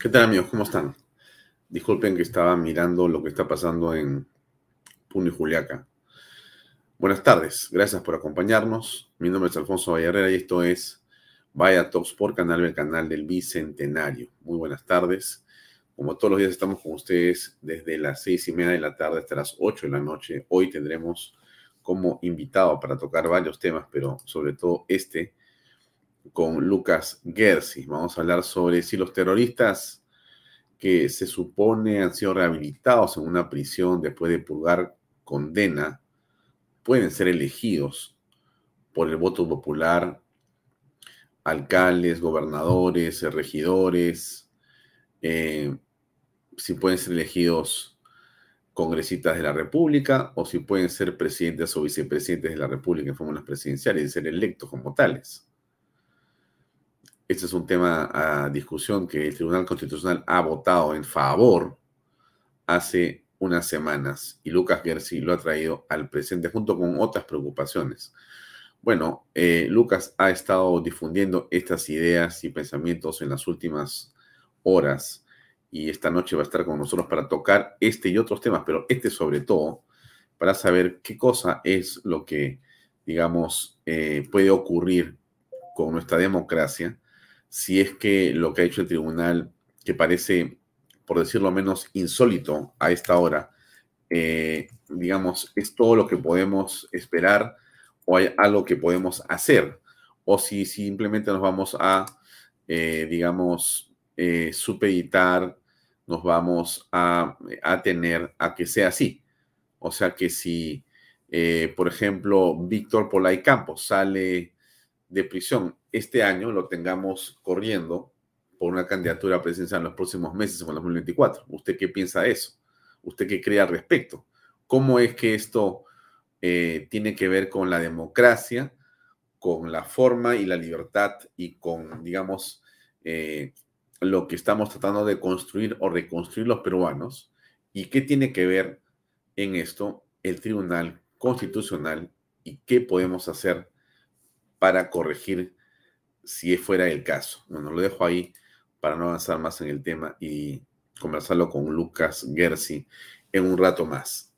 ¿Qué tal amigos? ¿Cómo están? Disculpen que estaba mirando lo que está pasando en Puno y Juliaca. Buenas tardes, gracias por acompañarnos. Mi nombre es Alfonso Vallarrera y esto es Vaya Talks por Canal, el canal del Bicentenario. Muy buenas tardes. Como todos los días estamos con ustedes desde las seis y media de la tarde hasta las ocho de la noche. Hoy tendremos como invitado para tocar varios temas, pero sobre todo este, con Lucas Gersi. Vamos a hablar sobre si los terroristas que se supone han sido rehabilitados en una prisión después de purgar condena pueden ser elegidos por el voto popular alcaldes, gobernadores, regidores, eh, si pueden ser elegidos congresistas de la República o si pueden ser presidentes o vicepresidentes de la República en fórmulas presidenciales y ser electos como tales. Este es un tema a discusión que el Tribunal Constitucional ha votado en favor hace unas semanas y Lucas Gersi lo ha traído al presente junto con otras preocupaciones. Bueno, eh, Lucas ha estado difundiendo estas ideas y pensamientos en las últimas horas y esta noche va a estar con nosotros para tocar este y otros temas, pero este sobre todo para saber qué cosa es lo que, digamos, eh, puede ocurrir con nuestra democracia si es que lo que ha hecho el tribunal, que parece, por decirlo menos, insólito a esta hora, eh, digamos, es todo lo que podemos esperar o hay algo que podemos hacer, o si simplemente nos vamos a, eh, digamos, eh, supeditar, nos vamos a, a, tener a que sea así. O sea que si, por ejemplo, Víctor Polay Campos sale de prisión este año lo tengamos corriendo por una candidatura presidencial en los próximos meses, en el 2024. ¿Usted qué piensa de eso? ¿Usted qué cree al respecto? ¿Cómo es que esto eh, tiene que ver con la democracia, con la forma y la libertad y con, digamos, eh, lo que estamos tratando de construir o reconstruir los peruanos? ¿Y qué tiene que ver en esto el Tribunal Constitucional y qué podemos hacer para corregir si fuera el caso. Bueno, lo dejo ahí para no avanzar más en el tema y conversarlo con Lucas Gersi en un rato más.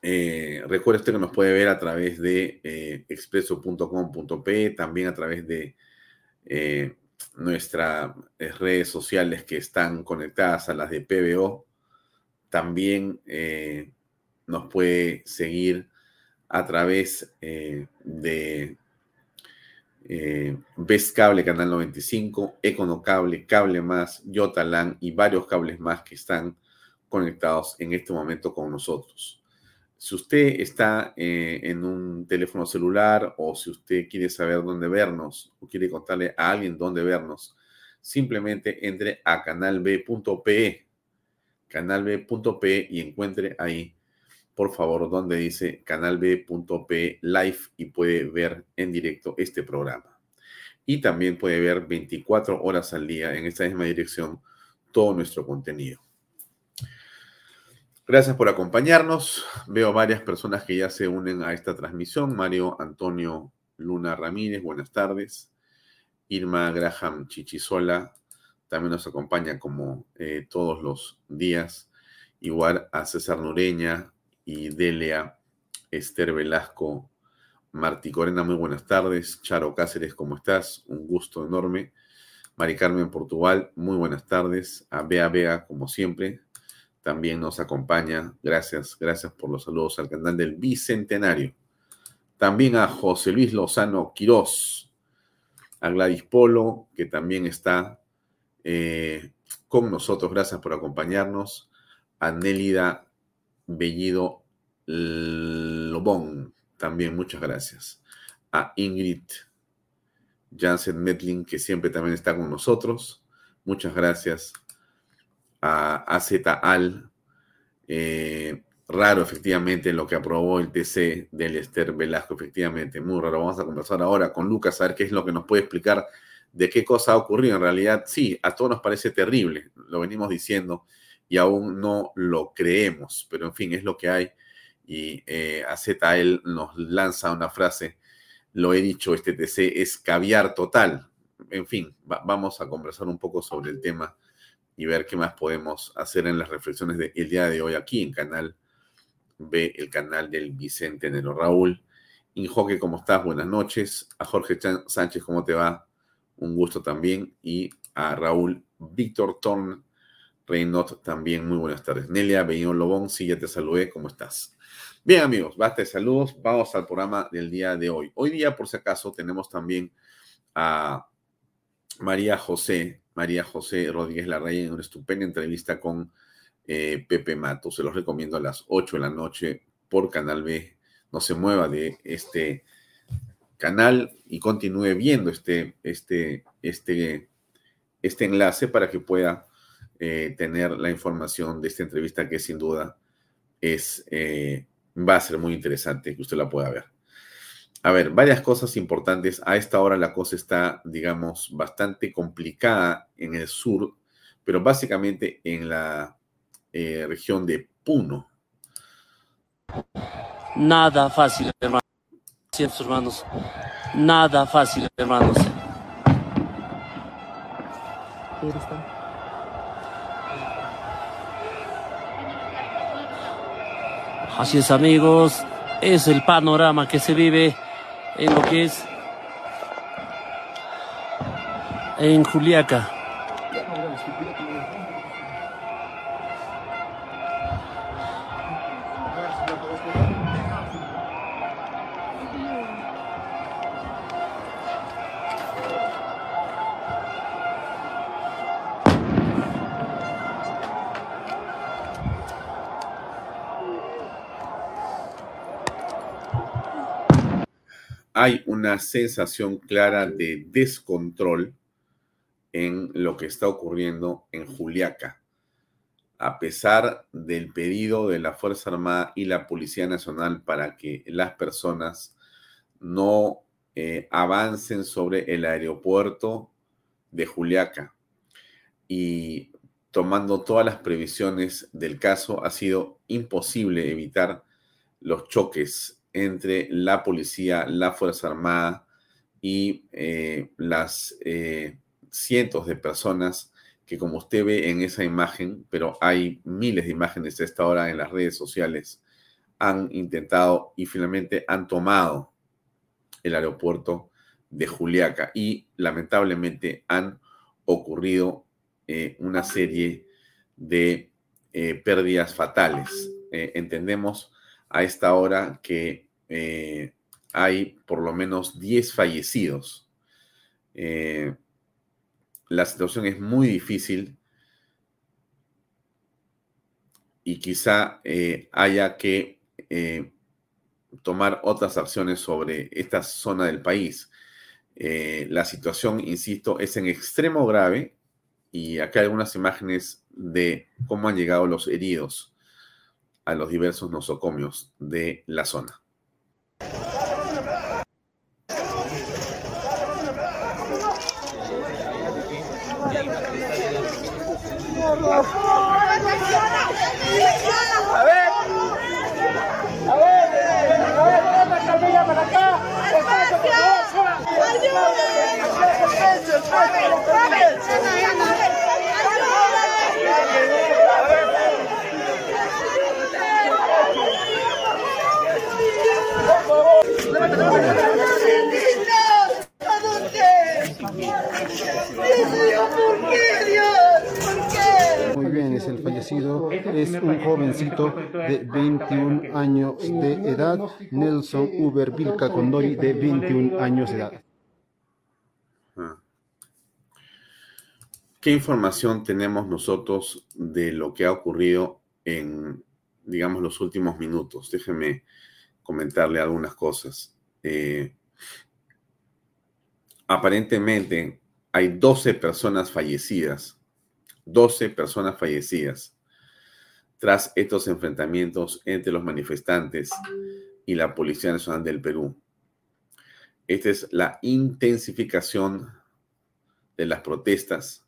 Eh, recuerde usted que nos puede ver a través de eh, expreso.com.p, también a través de eh, nuestras redes sociales que están conectadas a las de PBO. También nos puede seguir a través de eh, Cable Canal 95, Econocable, Cable Más, Yotalan y varios cables más que están conectados en este momento con nosotros. Si usted está eh, en un teléfono celular o si usted quiere saber dónde vernos o quiere contarle a alguien dónde vernos, simplemente entre a canalb.pe, canalb.pe y encuentre ahí por favor, donde dice canalb.p live y puede ver en directo este programa. Y también puede ver 24 horas al día en esta misma dirección todo nuestro contenido. Gracias por acompañarnos. Veo varias personas que ya se unen a esta transmisión. Mario Antonio Luna Ramírez, buenas tardes. Irma Graham Chichisola también nos acompaña como eh, todos los días. Igual a César Nureña, y Delia, Esther Velasco, Martí Corena, muy buenas tardes. Charo Cáceres, ¿cómo estás? Un gusto enorme. Mari Carmen Portugal, muy buenas tardes. A Bea Vega, como siempre, también nos acompaña. Gracias, gracias por los saludos al canal del Bicentenario. También a José Luis Lozano Quirós, a Gladys Polo, que también está eh, con nosotros. Gracias por acompañarnos. A Nélida Bellido Lobón, también muchas gracias. A Ingrid Jansen Medlin, que siempre también está con nosotros. Muchas gracias a AZ Al. Eh, raro, efectivamente, lo que aprobó el TC del Esther Velasco, efectivamente, muy raro. Vamos a conversar ahora con Lucas a ver qué es lo que nos puede explicar de qué cosa ha ocurrido. En realidad, sí, a todos nos parece terrible, lo venimos diciendo y aún no lo creemos, pero en fin, es lo que hay. Y eh, AZL nos lanza una frase lo he dicho, este TC es caviar total. En fin, vamos a conversar un poco sobre el tema y ver qué más podemos hacer en las reflexiones del día de hoy aquí en Canal B, el canal del Vicente Nero. Raúl Injoque, ¿cómo estás? Buenas noches. A Jorge Sánchez, ¿cómo te va? Un gusto también. Y a Raúl Víctor Torn Reynot también, muy buenas tardes. Nelia Beñón Lobón, sí, ya te saludé, ¿cómo estás? Bien, amigos, basta de saludos. Vamos al programa del día de hoy. Hoy día, por si acaso, tenemos también a María José, María José Rodríguez Larrey en una estupenda entrevista con eh, Pepe Mato. Se los recomiendo a las 8 de la noche por Canal B. No se mueva de este canal y continúe viendo este, este, este, este enlace para que pueda eh, tener la información de esta entrevista que sin duda es eh, va a ser muy interesante que usted la pueda ver. A ver, varias cosas importantes. A esta hora la cosa está, digamos, bastante complicada en el sur, pero básicamente en la eh, región de Puno. Nada fácil, hermanos. Ciertos hermanos. Nada fácil, hermanos. Así es amigos, es el panorama que se vive en lo que es en Juliaca. Hay una sensación clara de descontrol en lo que está ocurriendo en Juliaca. A pesar del pedido de la Fuerza Armada y la Policía Nacional para que las personas no eh, avancen sobre el aeropuerto de Juliaca y tomando todas las previsiones del caso, ha sido imposible evitar los choques entre la policía, la Fuerza Armada y eh, las eh, cientos de personas que como usted ve en esa imagen, pero hay miles de imágenes a esta hora en las redes sociales, han intentado y finalmente han tomado el aeropuerto de Juliaca y lamentablemente han ocurrido eh, una serie de pérdidas fatales. entendemos a esta hora que eh, hay por lo menos 10 fallecidos. Eh, la situación es muy difícil y quizá eh, haya que tomar otras acciones sobre esta zona del país. la situación, insisto, es en extremo grave y acá hay algunas imágenes de cómo han llegado los heridos a los diversos nosocomios de la zona. A Muy bien, es el fallecido, es un jovencito de 21 años de edad, Nelson Uber Vilca Condori, de 21 años de edad. Ah. ¿Qué información tenemos nosotros de lo que ha ocurrido en, digamos, los últimos minutos? Déjeme comentarle algunas cosas. Eh, aparentemente hay 12 personas fallecidas, 12 personas fallecidas tras estos enfrentamientos entre los manifestantes y la Policía Nacional del Perú. Esta es la intensificación de las protestas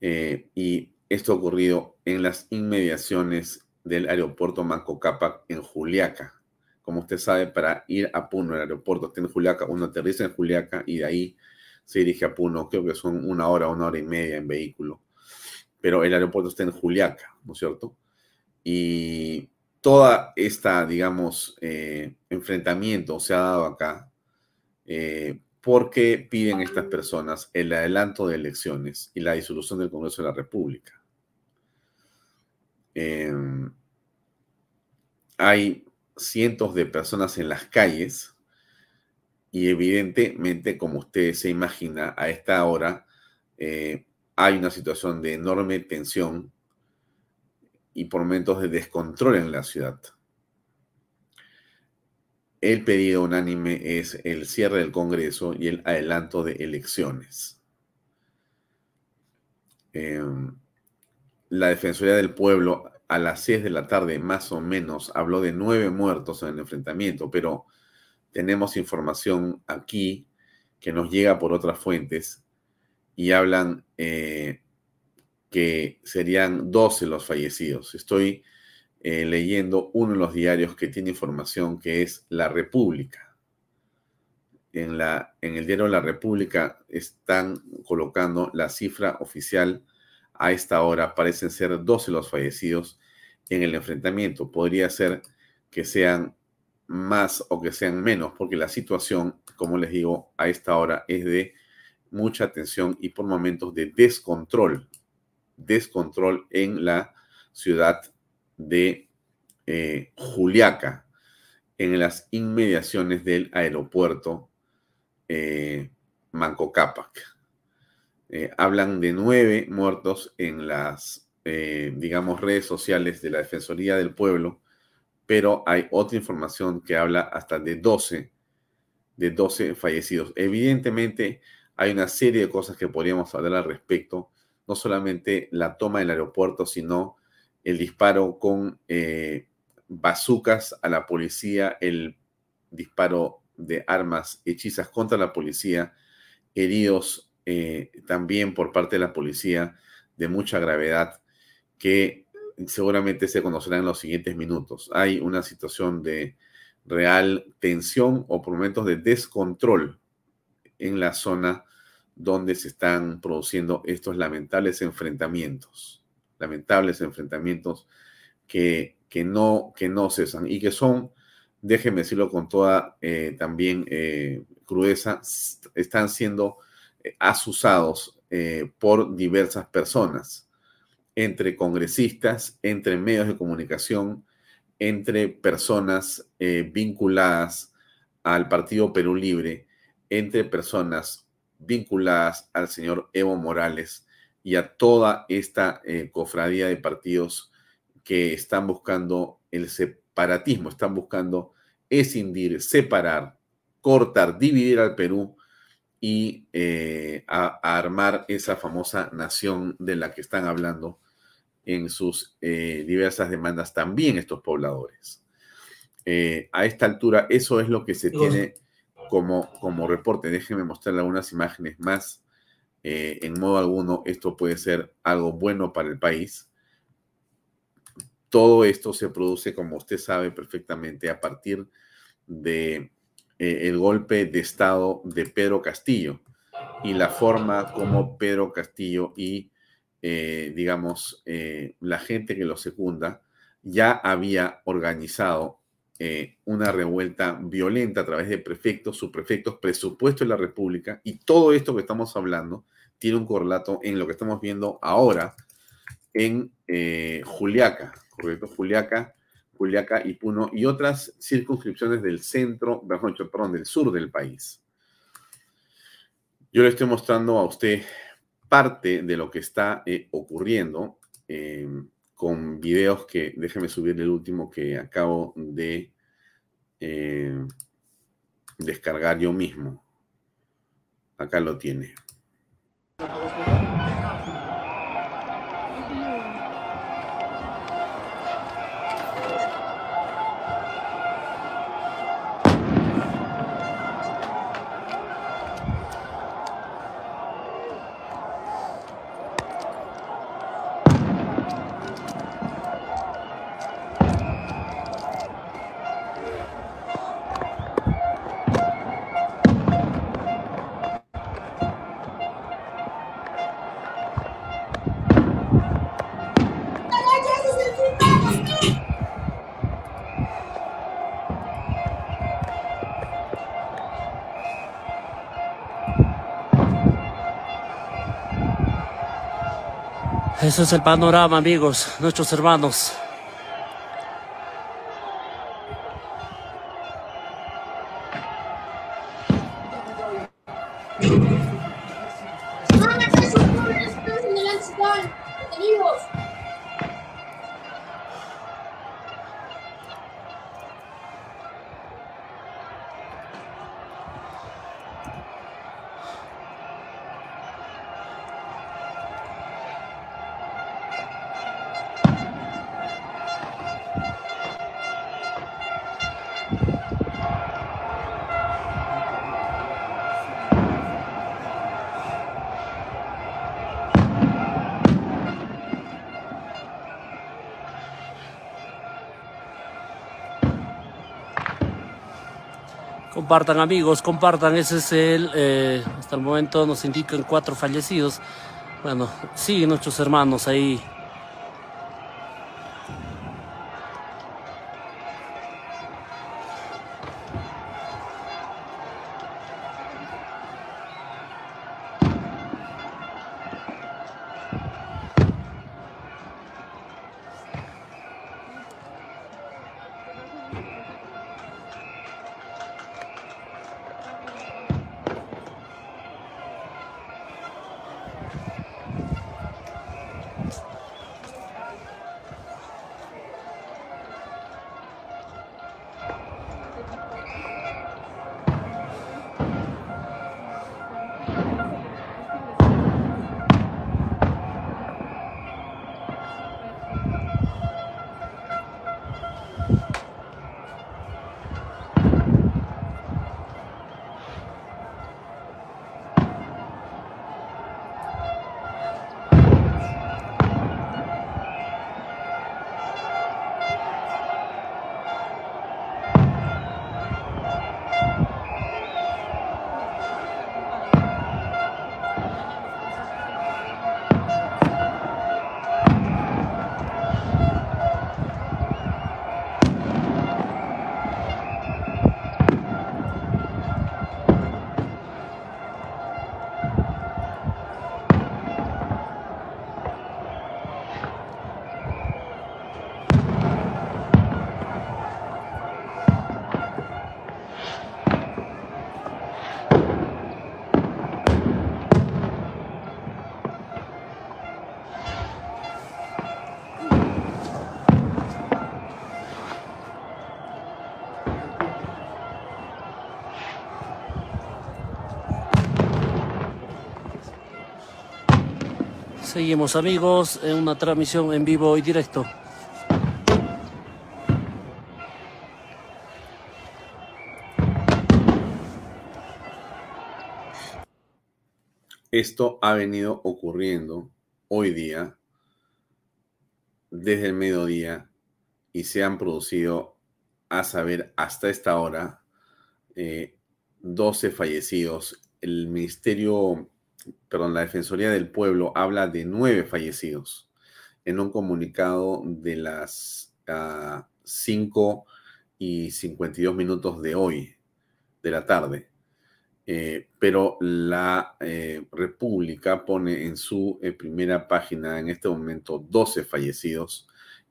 eh, y esto ha ocurrido en las inmediaciones del aeropuerto Manco Cápac en Juliaca. Como usted sabe, para ir a Puno, el aeropuerto está en Juliaca, uno aterriza en Juliaca y de ahí se dirige a Puno. Creo que son una hora, una hora y media en vehículo. Pero el aeropuerto está en Juliaca, ¿no es cierto? Y toda esta, digamos, eh, enfrentamiento se ha dado acá eh, porque piden estas personas el adelanto de elecciones y la disolución del Congreso de la República. Em, hay cientos de personas en las calles y evidentemente, como usted se imagina, a esta hora eh, hay una situación de enorme tensión y por momentos de descontrol en la ciudad. El pedido unánime es el cierre del Congreso y el adelanto de elecciones. Em, la Defensoría del Pueblo a las 6 de la tarde más o menos habló de nueve muertos en el enfrentamiento, pero tenemos información aquí que nos llega por otras fuentes y hablan eh, que serían 12 los fallecidos. Estoy eh, leyendo uno de los diarios que tiene información que es La República. En, la, en el diario La República están colocando la cifra oficial a esta hora. Parecen ser 12 los fallecidos en el enfrentamiento. Podría ser que sean más o que sean menos, porque la situación, como les digo, a esta hora es de mucha tensión y por momentos de descontrol descontrol en la ciudad de eh, Juliaca, en las inmediaciones del aeropuerto eh, Manco Cápac. Eh, hablan de nueve muertos en las, digamos, redes sociales de la Defensoría del Pueblo, pero hay otra información que habla hasta de 12, de 12 fallecidos. Evidentemente, hay una serie de cosas que podríamos hablar al respecto no solamente la toma del aeropuerto, sino el disparo con eh, bazucas a la policía, el disparo de armas hechizas contra la policía, heridos eh, también por parte de la policía de mucha gravedad, que seguramente se conocerán en los siguientes minutos. Hay una situación de real tensión o por momentos de descontrol en la zona donde se están produciendo estos lamentables enfrentamientos, lamentables enfrentamientos que, que, no, que no cesan y que son, déjenme decirlo con toda eh, también eh, crudeza, están siendo eh, asusados por diversas personas, entre congresistas, entre medios de comunicación, entre personas vinculadas al Partido Perú Libre, entre personas vinculadas al señor Evo Morales y a toda esta eh, cofradía de partidos que están buscando el separatismo, están buscando escindir, separar, cortar, dividir al Perú y eh, a, armar esa famosa nación de la que están hablando en sus eh, diversas demandas también estos pobladores. a esta altura, eso es lo que se tiene como, como reporte. Déjenme mostrarle algunas imágenes más. Eh, en modo alguno, esto puede ser algo bueno para el país. Todo esto se produce, como usted sabe perfectamente, a partir de eh, el golpe de Estado de Pedro Castillo y la forma como Pedro Castillo y, eh, digamos, la gente que lo secunda ya había organizado eh, una revuelta violenta a través de prefectos, subprefectos, presupuesto de la República, y todo esto que estamos hablando tiene un correlato en lo que estamos viendo ahora en eh, Juliaca, correcto, Juliaca, Juliaca y Puno y otras circunscripciones del centro, perdón, del sur del país. Yo le estoy mostrando a usted parte de lo que está eh, ocurriendo eh, con videos que, déjeme subir el último que acabo de descargar yo mismo. Acá lo tiene. Ese es el panorama, amigos, nuestros hermanos. Compartan amigos, compartan, ese es el, eh, hasta el momento nos indican cuatro fallecidos. Bueno, sí, nuestros hermanos ahí Seguimos amigos en una transmisión en vivo y directo. Esto ha venido ocurriendo hoy día, desde el mediodía, y se han producido, a saber, hasta esta hora, 12 eh, fallecidos. El Ministerio perdón, la Defensoría del Pueblo habla de nueve fallecidos en un comunicado de las 5 ah, y 52 minutos de hoy, de la tarde. Eh, pero la eh, República pone en su eh, primera página en este momento 12 fallecidos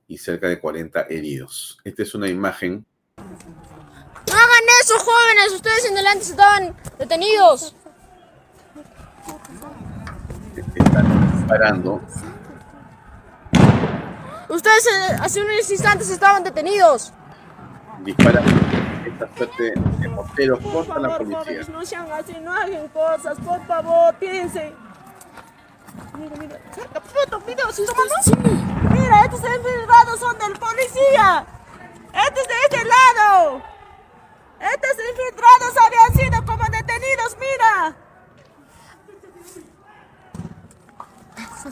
y cerca de 40 heridos. Esta es una imagen. No hagan eso, jóvenes. Ustedes en delante estaban detenidos. Están disparando. Ustedes hace unos instantes estaban detenidos. Disparando esta suerte de morteros Por contra la favor, policía. jóvenes, no sean así, no hagan cosas, por favor, piensen. Mira, mira, cerca, puto, mira, ¿sí Mira, estos infiltrados son del policía. Estos de este lado. Estos infiltrados habían sido como detenidos, mira. Se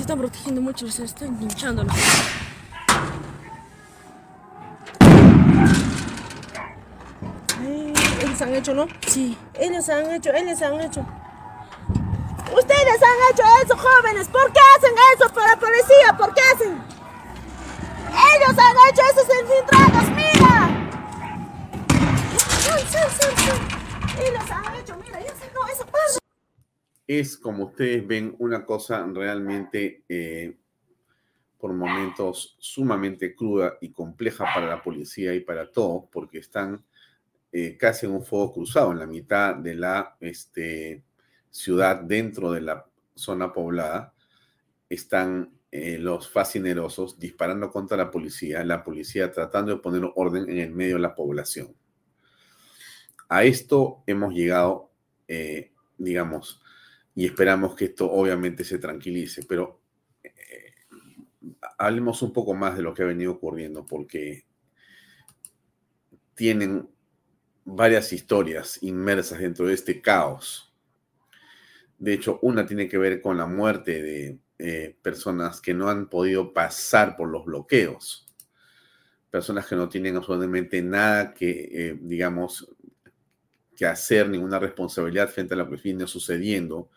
están protegiendo mucho, se están hinchando. Ay, Ellos han hecho, ¿no? Sí. Ellos han hecho, ellos han hecho. Ustedes han hecho eso, jóvenes. ¿Por qué hacen eso para la policía? ¿Por qué hacen? Ellos han hecho esos infiltrados, mira. Sal, sal, sal. Ellos han hecho, mira, ellos no, eso pasa. Es, como ustedes ven, una cosa realmente, eh, por momentos, sumamente cruda y compleja para la policía y para todos, porque están eh, casi en un fuego cruzado en la mitad de la este, ciudad, dentro de la zona poblada. Están eh, los fascinerosos disparando contra la policía, la policía tratando de poner orden en el medio de la población. A esto hemos llegado, digamos, y esperamos que esto obviamente se tranquilice, pero eh, hablemos un poco más de lo que ha venido ocurriendo, porque tienen varias historias inmersas dentro de este caos. De hecho, una tiene que ver con la muerte de eh, personas que no han podido pasar por los bloqueos, personas que no tienen absolutamente nada que, eh, digamos, que hacer, ninguna responsabilidad frente a lo que viene sucediendo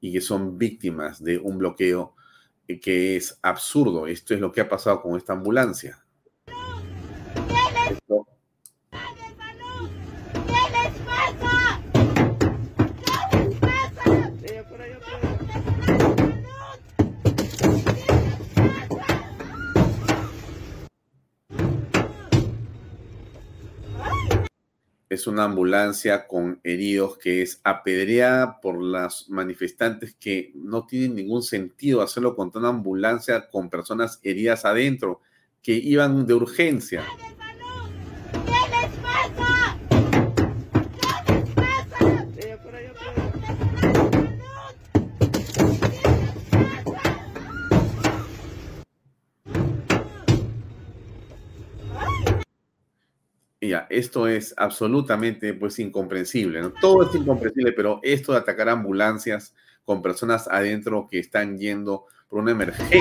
y que son víctimas de un bloqueo eh, que es absurdo. Esto es lo que ha pasado con esta ambulancia. Es una ambulancia con heridos que es apedreada por las manifestantes que no tienen ningún sentido hacerlo con una ambulancia con personas heridas adentro que iban de urgencia. Ya, esto es absolutamente pues incomprensible, ¿no? Todo es incomprensible, pero esto de atacar ambulancias con personas adentro que están yendo por una emergencia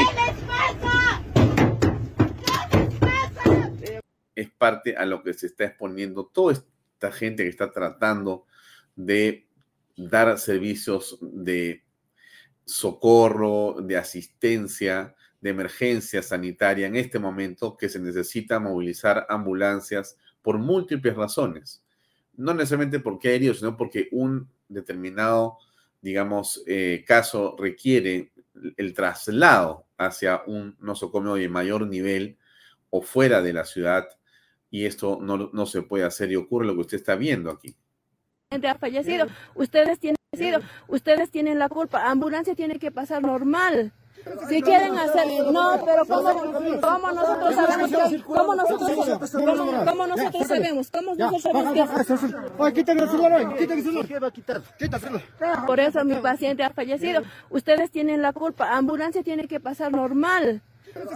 es parte a lo que se está exponiendo toda esta gente que está tratando de dar servicios de socorro, de asistencia, de emergencia sanitaria en este momento que se necesita movilizar ambulancias por múltiples razones. No necesariamente porque hay heridos, sino porque un determinado, digamos, eh, caso requiere el traslado hacia un nosocomio de mayor nivel o fuera de la ciudad y esto no, no se puede hacer y ocurre lo que usted está viendo aquí. gente ha fallecido. Ustedes tienen fallecido. Ustedes tienen la culpa. Ambulancia tiene que pasar normal. Si quieren hacer, no, pero ¿cómo, cómo nosotros sabemos que, cómo nosotros, cómo, cómo nosotros sabemos, cómo nosotros sabemos Oye, quítale el celular, quítale el celular. ¿Qué va a quitar? Quítaselo. por eso mi paciente ha fallecido. Ustedes tienen la culpa. Ambulancia tiene que pasar normal.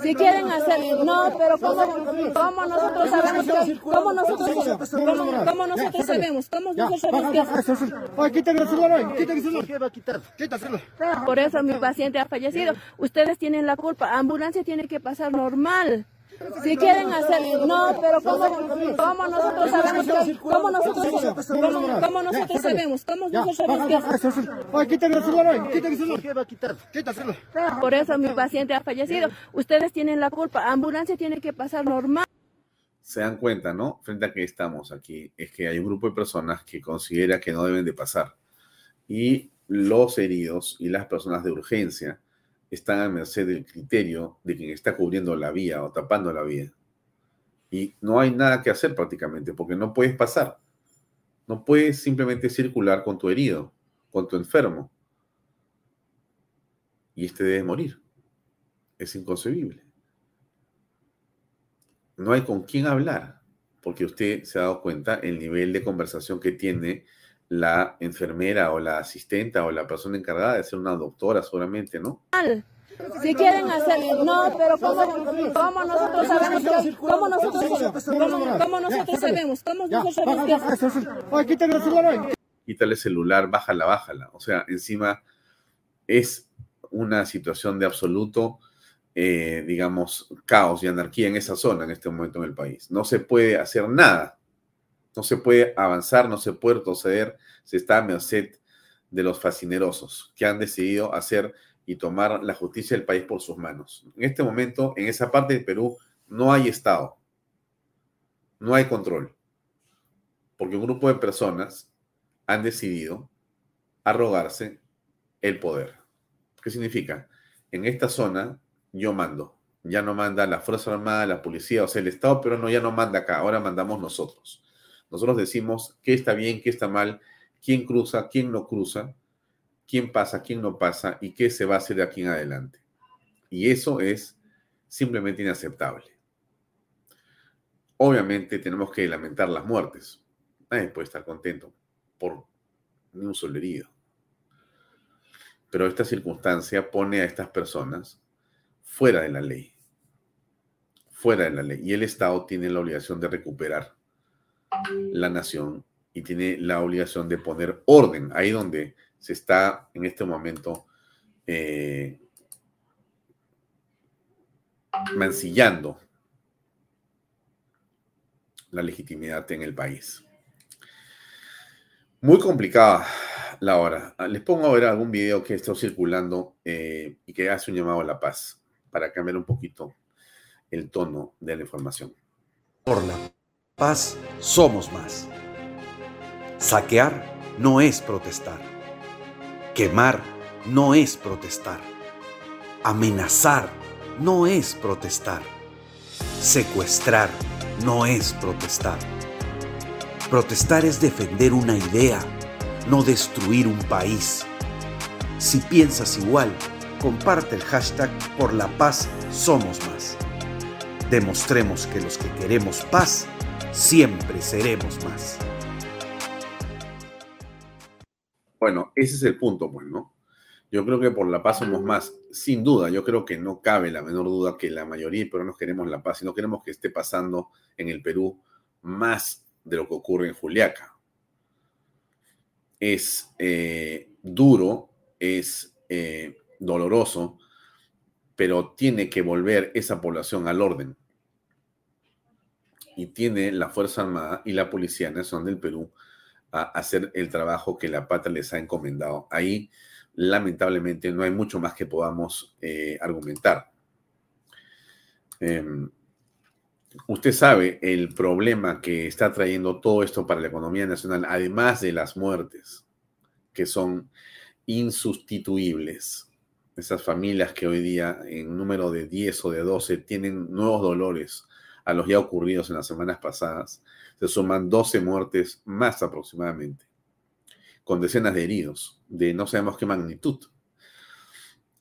Si quieren hacer, no, pero ¿cómo, cómo nosotros sabemos que, cómo nosotros, cómo, cómo nosotros sabemos, cómo nosotros sabemos que, Oye, quítale el celular, quítale el celular. ¿Qué va a quitar? Quítaselo. Por eso mi paciente ha fallecido. Ustedes tienen la culpa. Ambulancia tiene que pasar normal. Si quieren hacer, no, pero ¿cómo, cómo nosotros sabemos que, cómo nosotros, cómo, cómo nosotros sabemos, cómo nosotros sabemos que, Oye, quítale el celular, oye, quítale el celular. ¿Qué va a quitar? Quítaselo. por eso mi paciente ha fallecido. Ustedes tienen la culpa. Ambulancia tiene que pasar normal. se dan cuenta, ¿no? Frente a que estamos aquí, es que hay un grupo de personas que considera que no deben de pasar. Y los heridos y las personas de urgencia están a merced del criterio de quien está cubriendo la vía o tapando la vía. Y no hay nada que hacer prácticamente, porque no puedes pasar. No puedes simplemente circular con tu herido, con tu enfermo. Y este debe morir. Es inconcebible no hay con quién hablar, porque usted se ha dado cuenta el nivel de conversación que tiene la enfermera o la asistenta o la persona encargada de ser una doctora seguramente, ¿no? Si quieren hacer, no, pero ¿cómo, cómo nosotros sabemos que, cómo nosotros, cómo, cómo nosotros sabemos, cómo nosotros sabemos. Quítale el celular. Quítale el celular, bájala, bájala. O sea, encima es una situación de absoluto eh, digamos, caos y anarquía en esa zona en este momento en el país. No se puede hacer nada, no se puede avanzar, no se puede retroceder, se está a merced de los fascinerosos que han decidido hacer y tomar la justicia del país por sus manos. En este momento, en esa parte del Perú, no hay Estado, no hay control, porque un grupo de personas han decidido arrogarse el poder. ¿Qué significa? En esta zona yo mando. Ya no manda la Fuerza Armada, la policía, o sea, el Estado, pero no, ya no manda acá, ahora mandamos nosotros. Nosotros decimos qué está bien, qué está mal, quién cruza, quién no cruza, quién pasa, quién no pasa y qué se va a hacer de aquí en adelante. Y eso es simplemente inaceptable. Obviamente tenemos que lamentar las muertes. Nadie puede estar contento por ni un solo herido. Pero esta circunstancia pone a estas personas fuera de la ley. Fuera de la ley. Y el Estado tiene la obligación de recuperar la nación y tiene la obligación de poner orden ahí donde se está en este momento eh, mancillando la legitimidad en el país. Muy complicada la hora. Les pongo a ver algún video que está circulando eh, y que hace un llamado a la paz para cambiar un poquito el tono de la información. Paz somos más. Saquear no es protestar. Quemar no es protestar. Amenazar no es protestar. Secuestrar no es protestar. Protestar es defender una idea, no destruir un país. Si piensas igual, comparte el hashtag por la paz somos más. Demostremos que los que queremos paz, siempre seremos más. Bueno, ese es el punto, pues, ¿no? Yo creo que por la paz somos más. Sin duda, yo creo que no cabe la menor duda que la mayoría pero no queremos la paz y no queremos que esté pasando en el Perú más de lo que ocurre en Juliaca. Es eh, duro, es eh, doloroso, pero tiene que volver esa población al orden. Y tiene la Fuerza Armada y la Policía Nacional del Perú a hacer el trabajo que la patria les ha encomendado. Ahí, lamentablemente, no hay mucho más que podamos eh, argumentar. Em, usted sabe el problema que está trayendo todo esto para la economía nacional, además de las muertes, que son insustituibles esas familias que hoy día en número de 10 o de 12 tienen nuevos dolores a los ya ocurridos en las semanas pasadas, se suman 12 muertes más aproximadamente, con decenas de heridos, de no sabemos qué magnitud.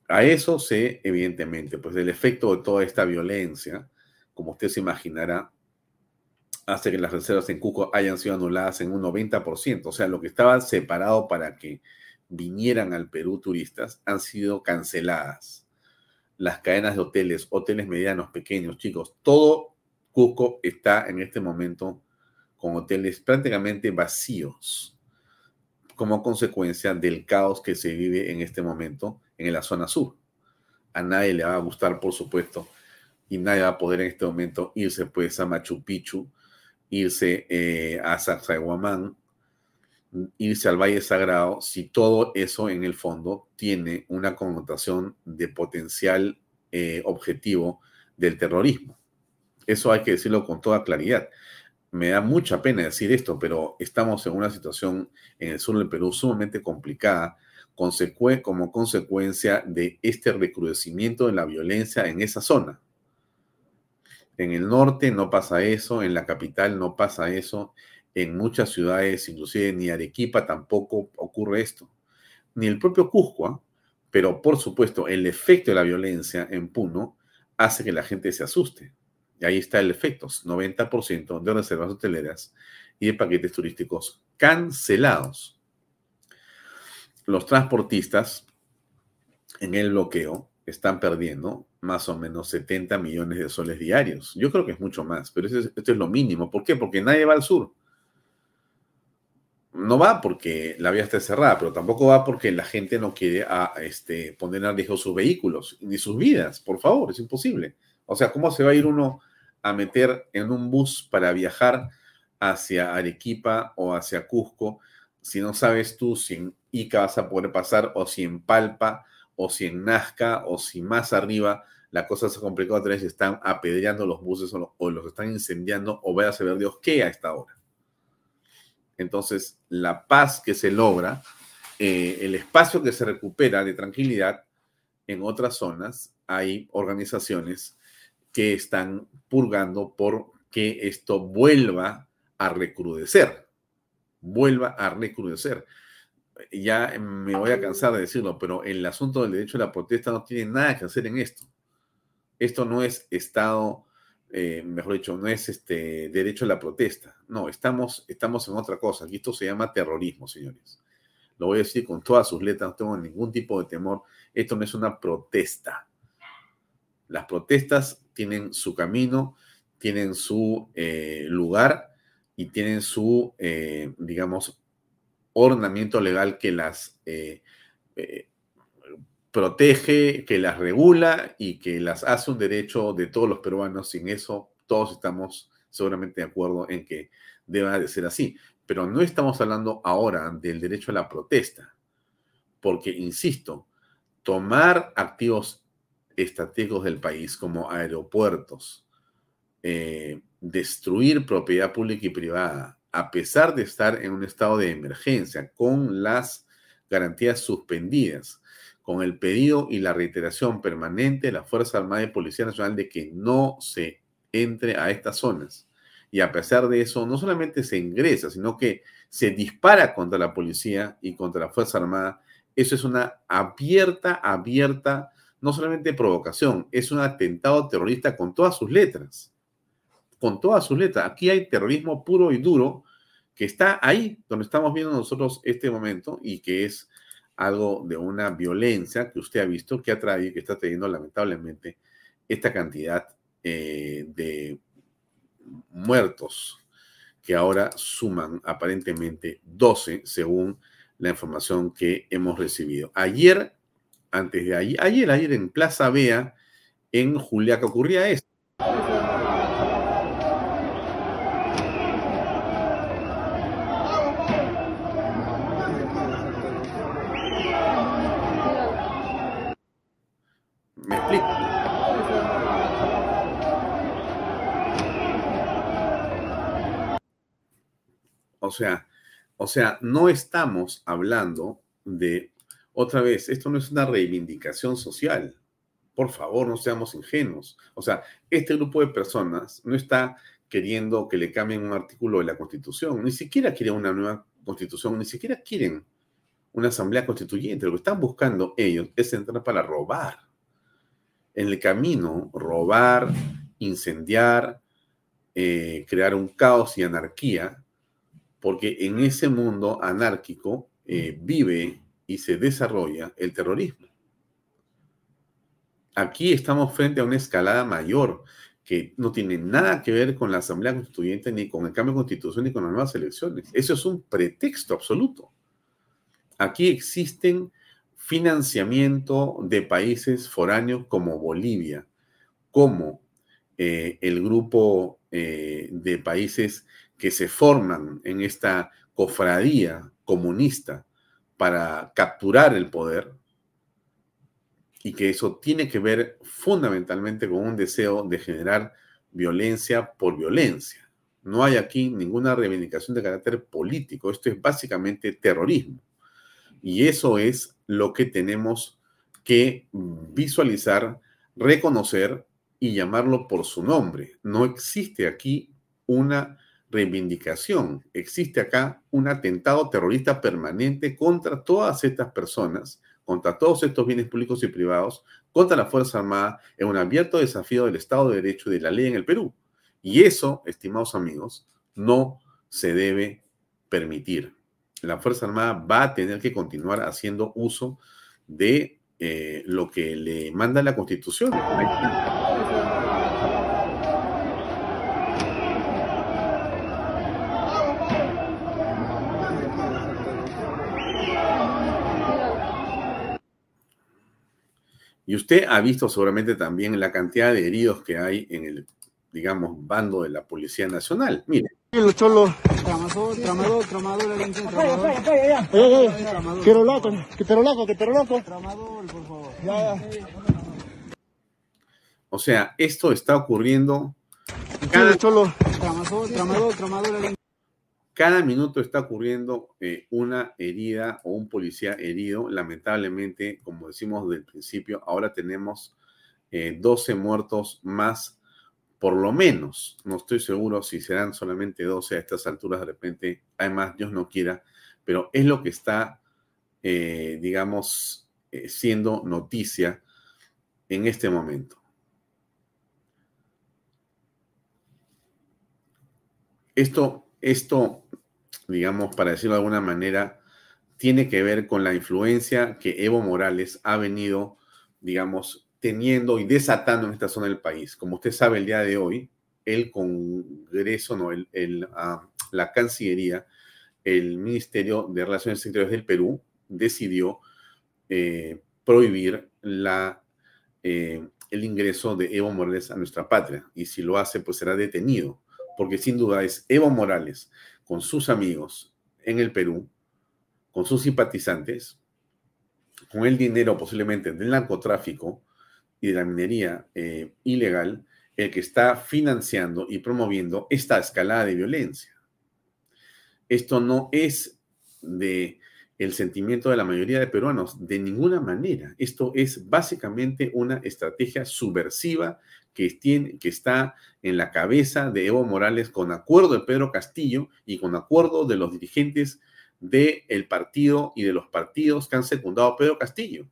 A eso se, evidentemente, pues el efecto de toda esta violencia, como usted se imaginará, hace que las reservas en Cuco hayan sido anuladas en un 90%, o sea, lo que estaba separado para que vinieran al Perú turistas han sido canceladas. Las cadenas de hoteles, hoteles medianos, pequeños, chicos, todo Cusco está en este momento con hoteles prácticamente vacíos como consecuencia del caos que se vive en este momento en la zona sur. A nadie le va a gustar, por supuesto, y nadie va a poder en este momento irse pues a Machu Picchu, irse eh, a Sacsayhuamán, irse al Valle Sagrado si todo eso en el fondo tiene una connotación de potencial eh, objetivo del terrorismo. Eso hay que decirlo con toda claridad. Me da mucha pena decir esto, pero estamos en una situación en el sur del Perú sumamente complicada como consecuencia de este recrudecimiento de la violencia en esa zona. En el norte no pasa eso, en la capital no pasa eso, en muchas ciudades, inclusive ni Arequipa tampoco ocurre esto, ni el propio Cusco, ¿ah? pero por supuesto el efecto de la violencia en Puno hace que la gente se asuste. Y ahí está el efecto, 90% de reservas hoteleras y de paquetes turísticos cancelados los transportistas en el bloqueo están perdiendo más o menos 70 millones de soles diarios. Yo creo que es mucho más, pero esto es, lo mínimo. ¿Por qué? Porque nadie va al sur. No va porque la vía está cerrada, pero tampoco va porque la gente no quiere a, este, poner en riesgo sus vehículos ni sus vidas. Por favor, es imposible. O sea, ¿cómo se va a ir uno a meter en un bus para viajar hacia Arequipa o hacia Cusco si no sabes tú si en Ica vas a poder pasar, o si en Palpa, o si en Nazca, o si más arriba la cosa se ha complicado otra vez, están apedreando los buses o, los están incendiando, o vaya a saber Dios qué a esta hora. Entonces, la paz que se logra, eh, el espacio que se recupera de tranquilidad en otras zonas, hay organizaciones que están purgando por que esto vuelva a recrudecer vuelva a recrudecer. Ya me voy a cansar de decirlo, pero el asunto del derecho a la protesta no tiene nada que hacer en esto. Esto no es Estado, eh, mejor dicho, no es este derecho a la protesta. No, estamos, estamos en otra cosa. Aquí esto se llama terrorismo, señores. Lo voy a decir con todas sus letras, no tengo ningún tipo de temor. Esto no es una protesta. Las protestas tienen su camino, tienen su eh, lugar y tienen su, eh, digamos, ornamiento legal que las eh, protege, que las regula y que las hace un derecho de todos los peruanos. Sin eso, todos estamos seguramente de acuerdo en que deba de ser así. Pero no estamos hablando ahora del derecho a la protesta, porque, insisto, tomar activos estratégicos del país como aeropuertos, destruir propiedad pública y privada, a pesar de estar en un estado de emergencia, con las garantías suspendidas, con el pedido y la reiteración permanente de la Fuerza Armada y Policía Nacional de que no se entre a estas zonas. Y a pesar de eso, no solamente se ingresa, sino que se dispara contra la policía y contra la Fuerza Armada. Eso es una abierta, abierta, no solamente provocación, es un atentado terrorista con todas sus letras con todas sus letras. Aquí hay terrorismo puro y duro que está ahí donde estamos viendo nosotros este momento y que es algo de una violencia que usted ha visto que ha traído, que está trayendo lamentablemente esta cantidad eh, de muertos que ahora suman aparentemente 12 según la información que hemos recibido. Ayer, antes de ayer, ayer, ayer en Plaza Vea, en Juliaca ocurría esto. O sea, o sea, no estamos hablando de, otra vez, esto no es una reivindicación social. Por favor, no seamos ingenuos. O sea, este grupo de personas no está queriendo que le cambien un artículo de la Constitución, ni siquiera quieren una nueva Constitución, ni siquiera quieren una asamblea constituyente. Lo que están buscando ellos es entrar para robar. En el camino, robar, incendiar, eh, crear un caos y anarquía porque en ese mundo anárquico eh, vive y se desarrolla el terrorismo. Aquí estamos frente a una escalada mayor que no tiene nada que ver con la Asamblea Constituyente, ni con el cambio de constitución, ni con las nuevas elecciones. Eso es un pretexto absoluto. Aquí existen financiamiento de países foráneos como Bolivia, como eh, el grupo eh, de países que se forman en esta cofradía comunista para capturar el poder y que eso tiene que ver fundamentalmente con un deseo de generar violencia por violencia. No hay aquí ninguna reivindicación de carácter político. Esto es básicamente terrorismo. Y eso es lo que tenemos que visualizar, reconocer y llamarlo por su nombre. No existe aquí una reivindicación, existe acá un atentado terrorista permanente contra todas estas personas, contra todos estos bienes públicos y privados, contra la Fuerza Armada, en un abierto desafío del Estado de Derecho y de la ley en el Perú. Y eso, estimados amigos, no se debe permitir. La Fuerza Armada va a tener que continuar haciendo uso de eh, lo que le manda la Constitución. Y usted ha visto seguramente también la cantidad de heridos que hay en el, digamos, bando de la Policía Nacional. Mire. Los cholos. Tramador, tramador, tramador, tramador. Quiero loco, que te loco, que te loco. Tramador, por favor. Ya, ya. O sea, esto está ocurriendo. Cada cholo. Tramador, tramador, tramador. Cada minuto está ocurriendo eh, una herida o un policía herido. Lamentablemente, como decimos desde el principio, ahora tenemos 12 eh, muertos más, por lo menos. No estoy seguro si serán solamente 12 a estas alturas. De repente, además, Dios no quiera, pero es lo que está, eh, digamos, siendo noticia en este momento. Esto esto, digamos, para decirlo de alguna manera, tiene que ver con la influencia que Evo Morales ha venido, digamos, teniendo y desatando en esta zona del país. Como usted sabe, el día de hoy, el Congreso, no, el, ah, la Cancillería, el Ministerio de Relaciones Exteriores del Perú decidió eh, prohibir la, eh, el ingreso de Evo Morales a nuestra patria. Y si lo hace, pues será detenido porque sin duda es Evo Morales con sus amigos en el Perú, con sus simpatizantes, con el dinero posiblemente del narcotráfico y de la minería eh, ilegal, el que está financiando y promoviendo esta escalada de violencia. Esto no es de el sentimiento de la mayoría de peruanos, de ninguna manera. Esto es básicamente una estrategia subversiva que, que está en la cabeza de Evo Morales con acuerdo de Pedro Castillo y con acuerdo de los dirigentes del partido y de los partidos que han secundado a Pedro Castillo.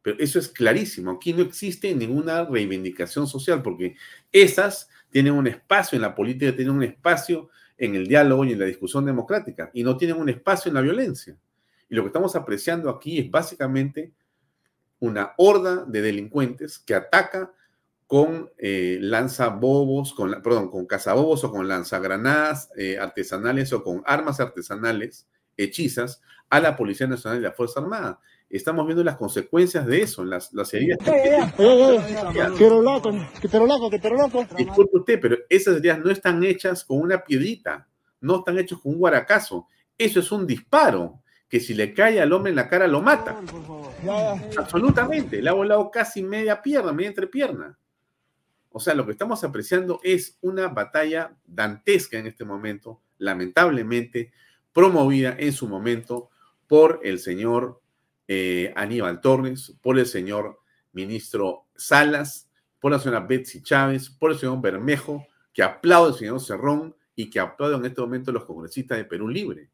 Pero eso es clarísimo. Aquí no existe ninguna reivindicación social porque esas tienen un espacio en la política, tienen un espacio en el diálogo y en la discusión democrática y no tienen un espacio en la violencia. Y lo que estamos apreciando aquí es básicamente una horda de delincuentes que ataca con eh, lanzabobos, con, perdón, con cazabobos o con lanzagranadas eh, artesanales o con armas artesanales hechizas a la Policía Nacional y la Fuerza Armada. Estamos viendo las consecuencias de eso, las, las heridas. Disculpe usted, pero esas heridas no están hechas con una piedrita, no están hechas con un guaracazo. Eso es un disparo que si le cae al hombre en la cara lo mata. Absolutamente, le ha volado casi media pierna, media entrepierna. O sea, lo que estamos apreciando es una batalla dantesca en este momento, lamentablemente promovida en su momento por el señor eh, Aníbal Torres, por el señor ministro Salas, por la señora Betsy Chávez, por el señor Bermejo, que aplaude al señor Cerrón y que aplaude en este momento los congresistas de Perú Libre.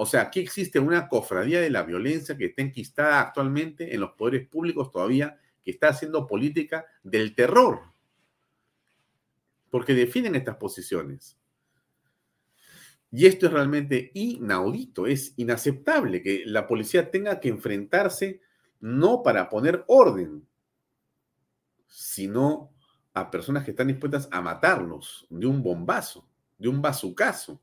O sea, aquí existe una cofradía de la violencia que está enquistada actualmente en los poderes públicos todavía, que está haciendo política del terror porque definen estas posiciones. Y esto es realmente inaudito, es inaceptable que la policía tenga que enfrentarse no para poner orden, sino a personas que están dispuestas a matarlos de un bombazo, de un bazucazo.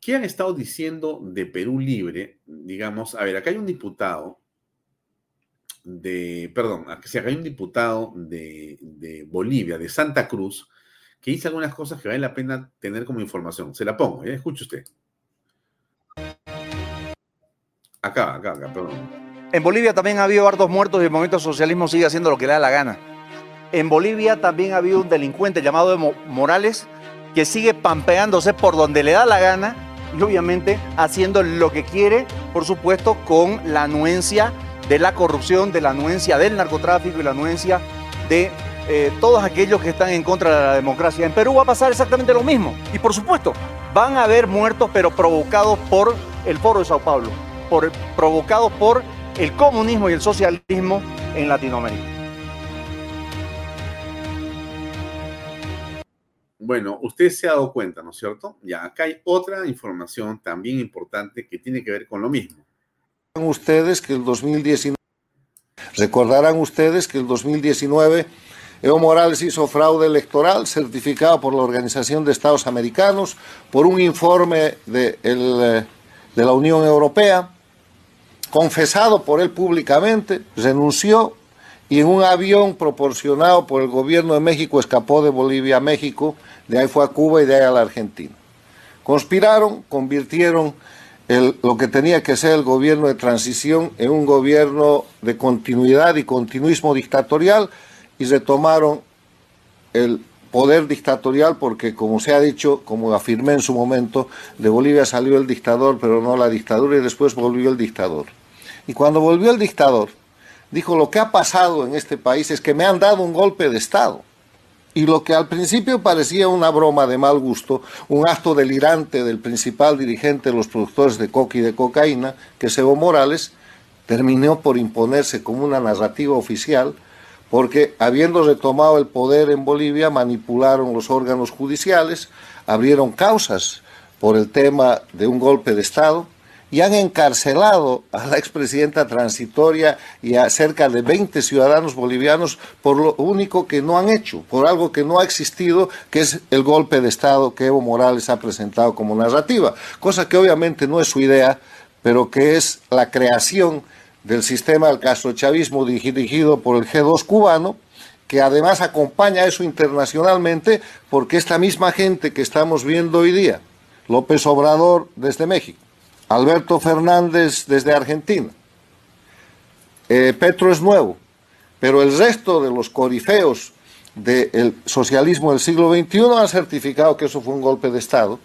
¿Qué han estado diciendo de Perú Libre? Digamos, a ver, acá hay un diputado de, perdón, se hay un diputado de, Bolivia, de Santa Cruz, que dice algunas cosas que vale la pena tener como información. Se la pongo, ¿eh? escuche usted. Acá, acá, acá, perdón. En Bolivia también ha habido hartos muertos y el movimiento socialismo sigue haciendo lo que le da la gana. en Bolivia también ha habido un delincuente llamado Morales que sigue pampeándose por donde le da la gana y obviamente haciendo lo que quiere, por supuesto, con la anuencia de la corrupción, de la anuencia del narcotráfico y la anuencia de eh, todos aquellos que están en contra de la democracia. En Perú va a pasar exactamente lo mismo. Y por supuesto, van a haber muertos, pero provocados por el Foro de Sao Paulo, por, provocados por el comunismo y el socialismo en Latinoamérica. Bueno, usted se ha dado cuenta, ¿no es cierto? Ya, acá hay otra información también importante que tiene que ver con lo mismo. Ustedes que el 2019, recordarán ustedes que el 2019 Evo Morales hizo fraude electoral certificado por la Organización de Estados Americanos, por un informe de, eh, de la Unión Europea, confesado por él públicamente, renunció y en un avión proporcionado por el gobierno de México escapó de Bolivia a México, de ahí fue a Cuba y de ahí a la Argentina. Conspiraron, convirtieron lo que tenía que ser el gobierno de transición en un gobierno de continuidad y continuismo dictatorial y retomaron el poder dictatorial porque, como se ha dicho, como afirmé en su momento, de Bolivia salió el dictador, pero no la dictadura y después volvió el dictador. Y cuando volvió el dictador, dijo, lo que ha pasado en este país es que me han dado un golpe de Estado. Y lo que al principio parecía una broma de mal gusto, un acto delirante del principal dirigente de los productores de coca y de cocaína, que es Evo Morales, terminó por imponerse como una narrativa oficial, porque habiendo retomado el poder en Bolivia, manipularon los órganos judiciales, abrieron causas por el tema de un golpe de Estado, y han encarcelado a la expresidenta transitoria y a cerca de 20 ciudadanos bolivianos por lo único que no han hecho, por algo que no ha existido, que es el golpe de Estado que Evo Morales ha presentado como narrativa, cosa que obviamente no es su idea, pero que es la creación del sistema del castrochavismo dirigido por el G2 cubano, que además acompaña eso internacionalmente, porque esta misma gente que estamos viendo hoy día, López Obrador desde México, Alberto Fernández desde Argentina. Eh, Petro es nuevo, pero el resto de los corifeos del socialismo del siglo XXI han certificado que eso fue un golpe de Estado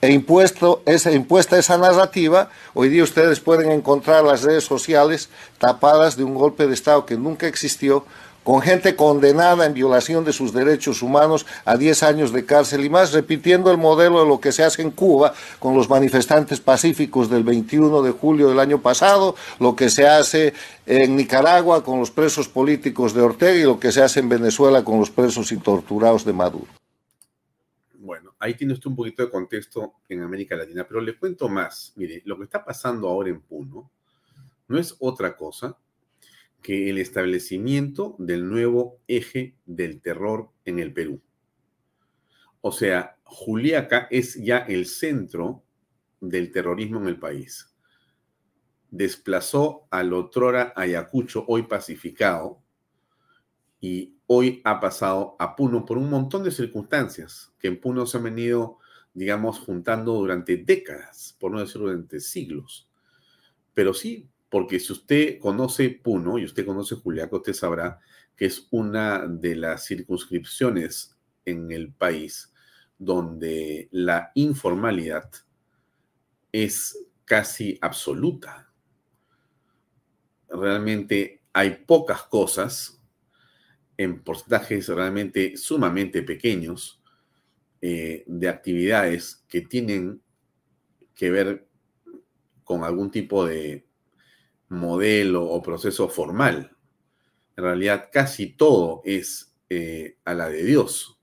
e impuesto esa, impuesta esa narrativa, hoy día ustedes pueden encontrar las redes sociales tapadas de un golpe de Estado que nunca existió, con gente condenada en violación de sus derechos humanos a 10 años de cárcel y más, repitiendo el modelo de lo que se hace en Cuba con los manifestantes pacíficos del 21 de julio del año pasado, lo que se hace en Nicaragua con los presos políticos de Ortega y lo que se hace en Venezuela con los presos y torturados de Maduro. Bueno, ahí tiene usted un poquito de contexto en América Latina, pero le cuento más. Mire, lo que está pasando ahora en Puno no es otra cosa que el establecimiento del nuevo eje del terror en el Perú. O sea, Juliaca es ya el centro del terrorismo en el país. Desplazó al otrora Ayacucho, hoy pacificado, y hoy ha pasado a Puno por un montón de circunstancias que en Puno se han venido, digamos, juntando durante décadas, por no decir durante siglos. Pero sí, porque si usted conoce Puno y usted conoce Juliaca, usted sabrá que es una de las circunscripciones en el país donde la informalidad es casi absoluta. Realmente hay pocas cosas en porcentajes realmente sumamente pequeños eh, de actividades que tienen que ver con algún tipo de modelo o proceso formal. En realidad casi todo es eh, a la de Dios.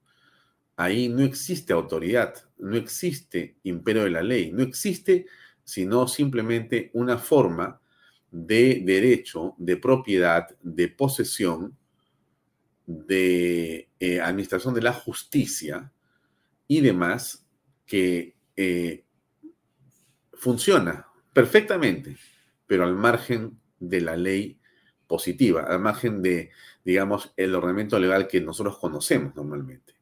Ahí no existe autoridad, no existe imperio de la ley, no existe sino simplemente una forma de derecho, de propiedad, de posesión, de eh, administración de la justicia y demás que eh, funciona perfectamente pero al margen de la ley positiva, al margen de, digamos, el ordenamiento legal que nosotros conocemos normalmente.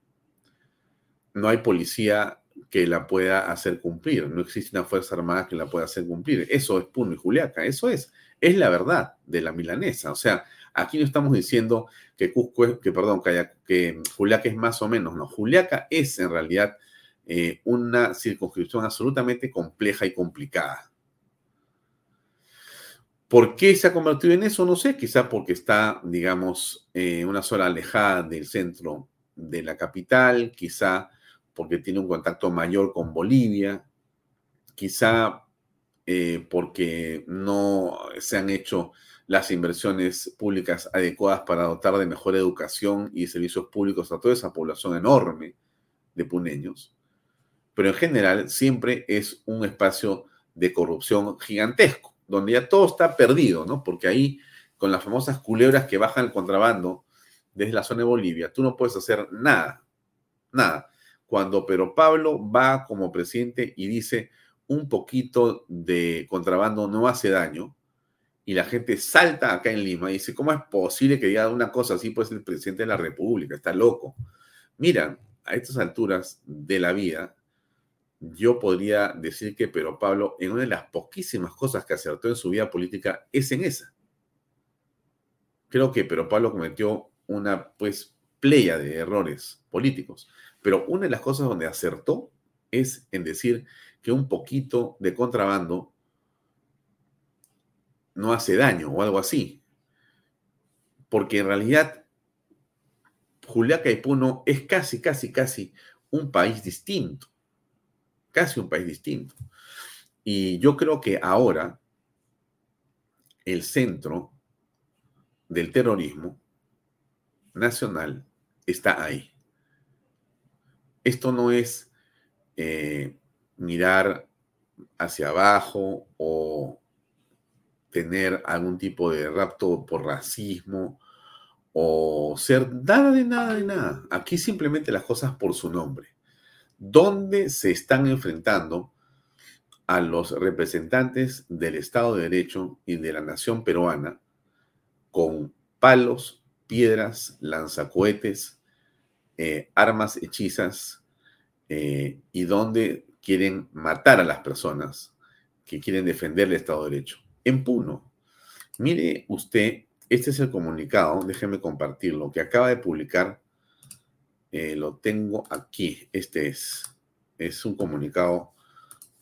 No hay policía que la pueda hacer cumplir, no existe una Fuerza Armada que la pueda hacer cumplir. Eso es Puno y Juliaca, eso es, es la verdad de la milanesa. O sea, Aquí no estamos diciendo que Cusco es, que perdón, que, Juliaca es más o menos, no. Juliaca es en realidad eh, una circunscripción absolutamente compleja y complicada. ¿Por qué se ha convertido en eso? No sé, quizá porque está, digamos, en una zona alejada del centro de la capital, quizá porque tiene un contacto mayor con Bolivia, quizá eh, porque no se han hecho las inversiones públicas adecuadas para dotar de mejor educación y servicios públicos a toda esa población enorme de puneños. Pero en general siempre es un espacio de corrupción gigantesco, donde ya todo está perdido, ¿no? Porque ahí, con las famosas culebras que bajan el contrabando desde la zona de Bolivia, tú no puedes hacer nada, nada. Cuando Pero Pablo va como presidente y dice, un poquito de contrabando no hace daño y la gente salta acá en Lima y dice, ¿cómo es posible que diga una cosa así? Pues el presidente de la República está loco. Mira, a estas alturas de la vida, yo podría decir que Pero Pablo, en una de las poquísimas cosas que acertó en su vida política, es en esa. Creo que Pero Pablo cometió una, pues, playa de errores políticos, pero una de las cosas donde acertó es en decir que un poquito de contrabando no hace daño o algo así. Porque en realidad Juliaca y Puno es casi, casi, casi un país distinto. Casi un país distinto. Y yo creo que ahora el centro del terrorismo nacional está ahí. Esto no es eh, mirar hacia abajo o tener algún tipo de rapto por racismo o ser nada de nada de nada. Aquí simplemente las cosas por su nombre. ¿Dónde se están enfrentando a los representantes del Estado de Derecho y de la nación peruana con palos, piedras, lanzacohetes, eh, armas hechizas eh, y dónde quieren matar a las personas que quieren defender el Estado de Derecho. En Puno, mire usted, este es el comunicado, déjeme compartirlo, que acaba de publicar, eh, lo tengo aquí, este es, es un comunicado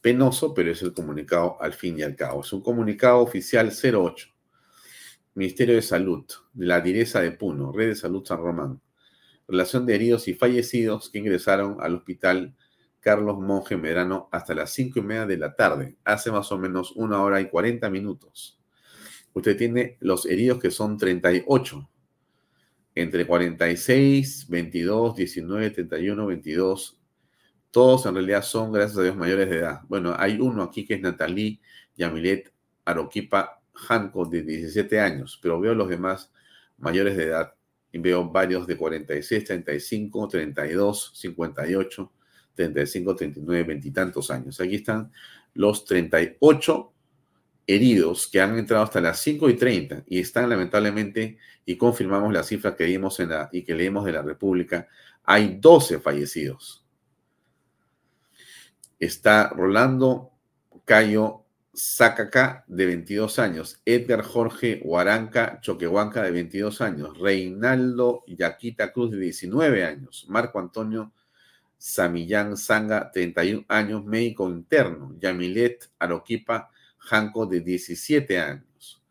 penoso, pero es el comunicado al fin y al cabo. Es un comunicado oficial 08, Ministerio de Salud, de la Direza de Puno, Red de Salud San Román, relación de heridos y fallecidos que ingresaron al hospital Carlos Monge Medrano hasta las cinco y media de la tarde, hace más o menos una hora y 40 minutos. Usted tiene los heridos que son 38, entre 46, 22, 19, 31, 22. Todos en realidad son, gracias a Dios, mayores de edad. Bueno, hay uno aquí que es Natalie Yamilet Aroquipa Janco, de 17 años, pero veo los demás mayores de edad y veo varios de 46, 35, 32, 58 35, 39, veintitantos años. Aquí están los 38 heridos que han entrado hasta las 5 y 30 y están lamentablemente, y confirmamos la cifra que vimos en la, y que leemos de la República, hay 12 fallecidos. Está Rolando Cayo Zacacá, de 22 años, Edgar Jorge Huaranca Choquehuanca, de 22 años, Reinaldo Yaquita Cruz, de 19 años, Marco Antonio Samillán Sanga, 31 años, médico interno. Yamilet Aroquipa Janco, de 17 años.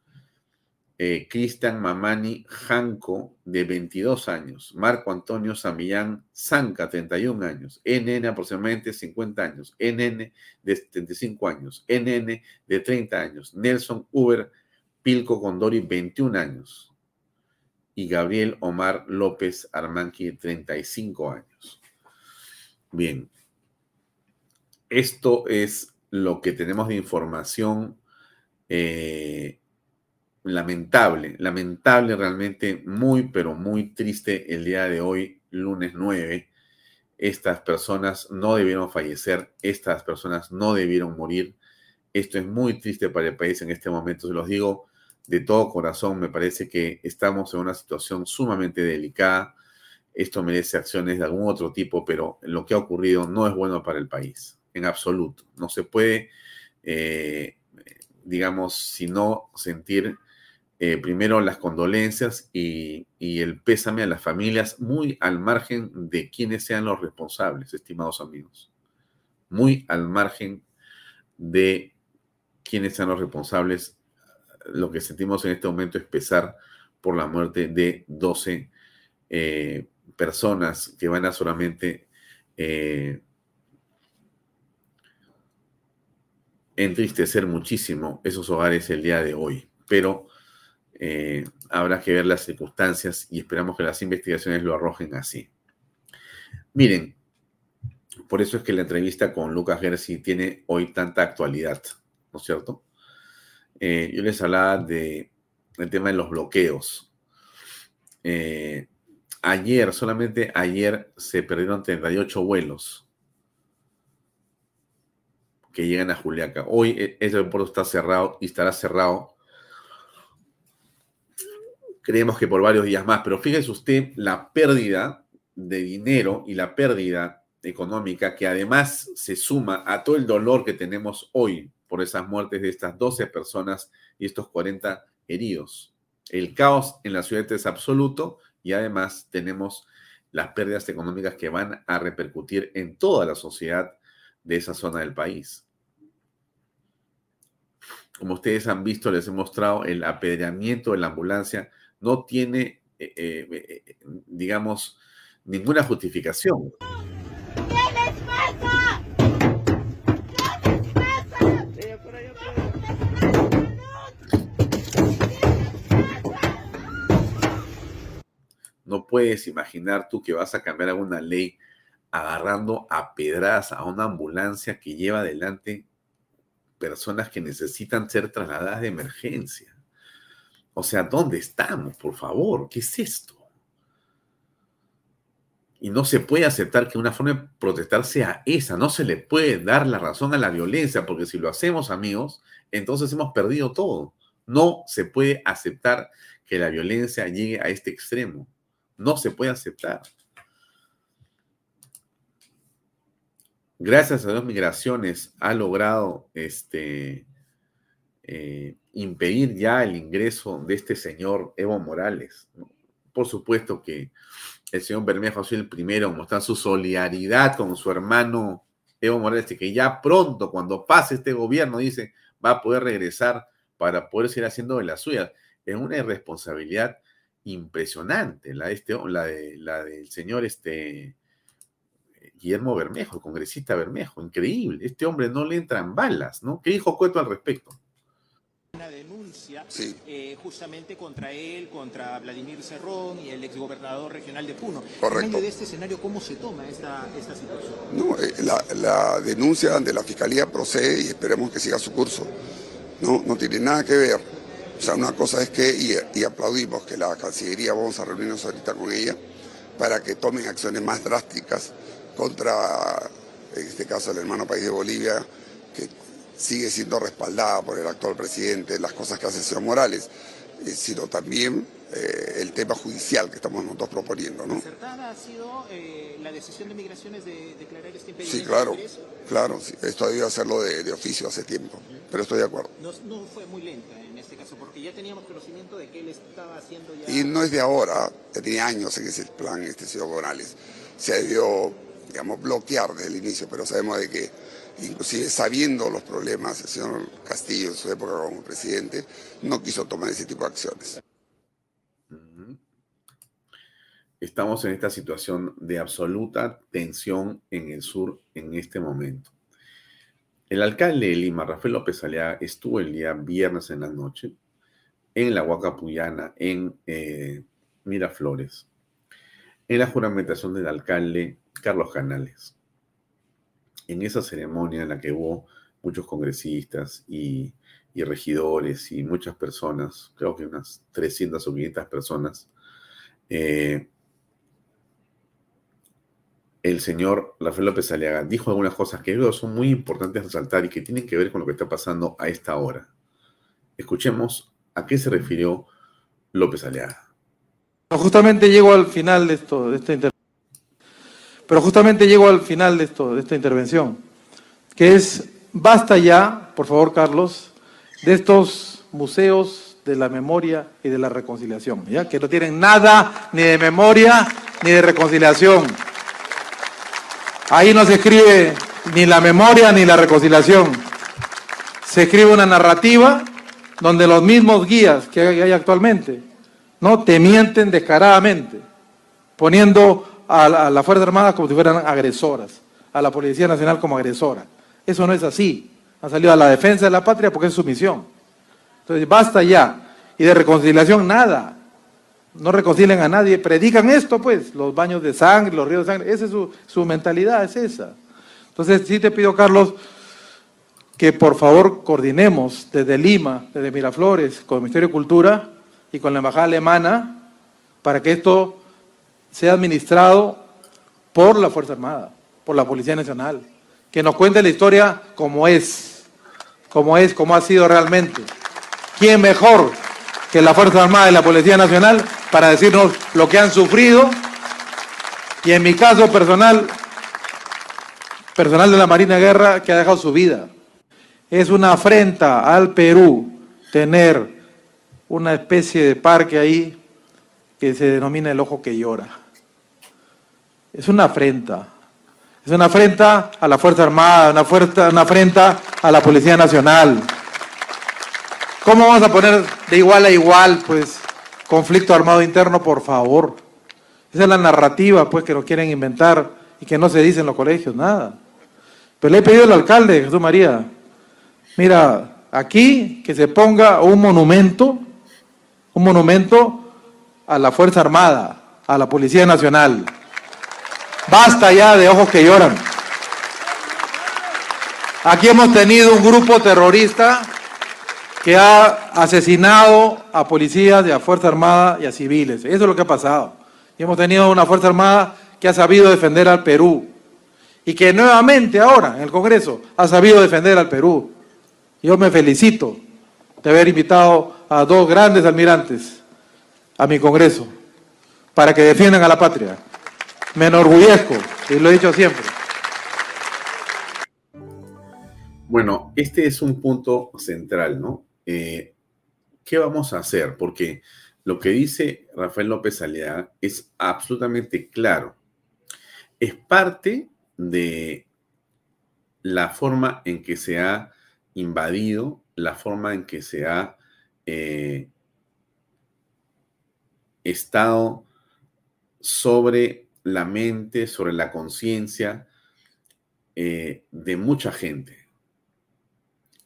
Eh, Cristian Mamani Janco, de 22 años. Marco Antonio Samillán Zanca, 31 años. NN, aproximadamente 50 años. NN, de 75 años. NN, de 30 años. Nelson Uber Pilco Condori, 21 años. Y Gabriel Omar López Armanqui, 35 años. Bien. Esto es lo que tenemos de información eh, lamentable, lamentable realmente, muy, pero muy triste el día de hoy, lunes 9. Estas personas no debieron fallecer, estas personas no debieron morir. Esto es muy triste para el país en este momento, se los digo de todo corazón, me parece que estamos en una situación sumamente delicada esto merece acciones de algún otro tipo, pero lo que ha ocurrido no es bueno para el país, en absoluto. No se puede, eh, digamos, sino sentir eh, primero las condolencias y, el pésame a las familias, muy al margen de quienes sean los responsables, estimados amigos. Muy al margen de quienes sean los responsables. Lo que sentimos en este momento es pesar por la muerte de 12 eh, personas que van a solamente eh, entristecer muchísimo esos hogares el día de hoy. Pero eh, habrá que ver las circunstancias y esperamos que las investigaciones lo arrojen así. Miren, por eso es que la entrevista con Lucas Gersi tiene hoy tanta actualidad, ¿no es cierto? Eh, yo les hablaba de el tema de los bloqueos. Eh, ayer, solamente ayer, se perdieron 38 vuelos que llegan a Juliaca. Hoy ese aeropuerto está cerrado y estará cerrado creemos que por varios días más, pero fíjese usted la pérdida de dinero y la pérdida económica que además se suma a todo el dolor que tenemos hoy por esas muertes de estas 12 personas y estos 40 heridos. El caos en la ciudad es absoluto y además tenemos las pérdidas económicas que van a repercutir en toda la sociedad de esa zona del país. Como ustedes han visto, les he mostrado el apedreamiento de la ambulancia no tiene, eh, eh, eh, digamos, ninguna justificación. No puedes imaginar tú que vas a cambiar alguna ley agarrando a pedradas a una ambulancia que lleva adelante personas que necesitan ser trasladadas de emergencia. O sea, ¿dónde estamos, por favor? ¿Qué es esto? Y no se puede aceptar que una forma de protestar sea esa. No se le puede dar la razón a la violencia, porque si lo hacemos, amigos, entonces hemos perdido todo. No se puede aceptar que la violencia llegue a este extremo. No se puede aceptar. Gracias a Dios Migraciones ha logrado este, eh, impedir ya el ingreso de este señor Evo Morales. Por supuesto que el señor Bermejo ha sido el primero en su solidaridad con su hermano Evo Morales, que ya pronto, cuando pase este gobierno, dice, va a poder regresar para poder seguir haciendo de la suya. Es una irresponsabilidad impresionante la, de este, del señor este, Guillermo Bermejo, el congresista Bermejo. Increíble. Este hombre no le entran balas, ¿no? ¿Qué dijo Cueto al respecto? una denuncia eh, justamente contra él, contra Vladimir Cerrón y el exgobernador regional de Puno. Correcto. En medio de este escenario, ¿cómo se toma esta, esta situación? No, eh, la, la, denuncia ante la Fiscalía procede y esperemos que siga su curso. No, no tiene nada que ver. O sea, una cosa es que, y, y aplaudimos que la Cancillería, vamos a reunirnos ahorita con ella, para que tomen acciones más drásticas contra, en este caso, el hermano país de Bolivia, que sigue siendo respaldada por el actual presidente, las cosas que hace el señor Morales, eh, sino también eh, el tema judicial que estamos nosotros proponiendo. ¿no? ¿Acertada ha sido eh, la decisión de migraciones de declarar este impedimento? Sí, claro, claro, sí. esto debió hacerlo de, de, oficio hace tiempo, pero estoy de acuerdo. No, no, fue muy lenta en este caso, porque ya teníamos conocimiento de que él estaba haciendo ya... Y no es de ahora, ya tiene años en ese plan este señor Morales. Se debió, digamos, bloquear desde el inicio, pero sabemos de que inclusive sabiendo los problemas, el señor Castillo en su época como presidente no quiso tomar ese tipo de acciones. Estamos en esta situación de absoluta tensión en el sur en este momento. El alcalde de Lima, Rafael López Aliaga, estuvo el día viernes en la noche en la Huacapuyana, en eh, Miraflores, en la juramentación del alcalde Carlos Canales en esa ceremonia en la que hubo muchos congresistas y, regidores y muchas personas, creo que unas 300 o 500 personas, eh, el señor Rafael López Aliaga dijo algunas cosas que creo son muy importantes resaltar y que tienen que ver con lo que está pasando a esta hora. Escuchemos a qué se refirió López Aliaga. Justamente llego al final de esto, de esta intervención pero justamente llego al final de, esto, de esta intervención, que es, basta ya, por favor Carlos, de estos museos de la memoria y de la reconciliación, ¿ya? que no tienen nada ni de memoria ni de reconciliación. Ahí no se escribe ni la memoria ni la reconciliación. Se escribe una narrativa donde los mismos guías que hay actualmente no te mienten descaradamente, poniendo a la, a la Fuerza Armada como si fueran agresoras, a la Policía Nacional como agresora. Eso no es así. Han salido a la defensa de la patria porque es su misión. Entonces, basta ya. Y de reconciliación, nada. No reconcilian a nadie. Predican esto, pues, los baños de sangre, los ríos de sangre. Esa es su, su mentalidad, es esa. Entonces, sí te pido, Carlos, que por favor coordinemos desde Lima, desde Miraflores, con el Ministerio de Cultura y con la Embajada Alemana, para que esto sea administrado por la Fuerza Armada, por la Policía Nacional, que nos cuente la historia como es, como es, como ha sido realmente. ¿Quién mejor que la Fuerza Armada y la Policía Nacional para decirnos lo que han sufrido? Y en mi caso personal, personal de la Marina Guerra que ha dejado su vida. Es una afrenta al Perú tener una especie de parque ahí que se denomina el ojo que llora. Es una afrenta. Es una afrenta a la Fuerza Armada, una, fuerza, afrenta a la Policía Nacional. ¿Cómo vamos a poner de igual a igual, pues, conflicto armado interno, por favor? Esa es la narrativa, pues, que nos quieren inventar y que no se dice en los colegios, nada. Pero le he pedido al alcalde, Jesús María, mira, aquí que se ponga un monumento, un monumento a la Fuerza Armada, a la Policía Nacional. Basta ya de ojos que lloran. Aquí hemos tenido un grupo terrorista que ha asesinado a policías y a Fuerza Armada y a civiles. Eso es lo que ha pasado. Y hemos tenido una Fuerza Armada que ha sabido defender al Perú y que nuevamente ahora en el Congreso ha sabido defender al Perú. Yo me felicito de haber invitado a dos grandes almirantes a mi Congreso para que defiendan a la patria. Me enorgullezco y lo he dicho siempre. Bueno, este es un punto central, ¿no? Eh, ¿Qué vamos a hacer? Porque lo que dice Rafael López Aliaga es absolutamente claro. Es parte de la forma en que se ha invadido, la forma en que se ha eh, estado sobre la mente, sobre la conciencia eh, de mucha gente.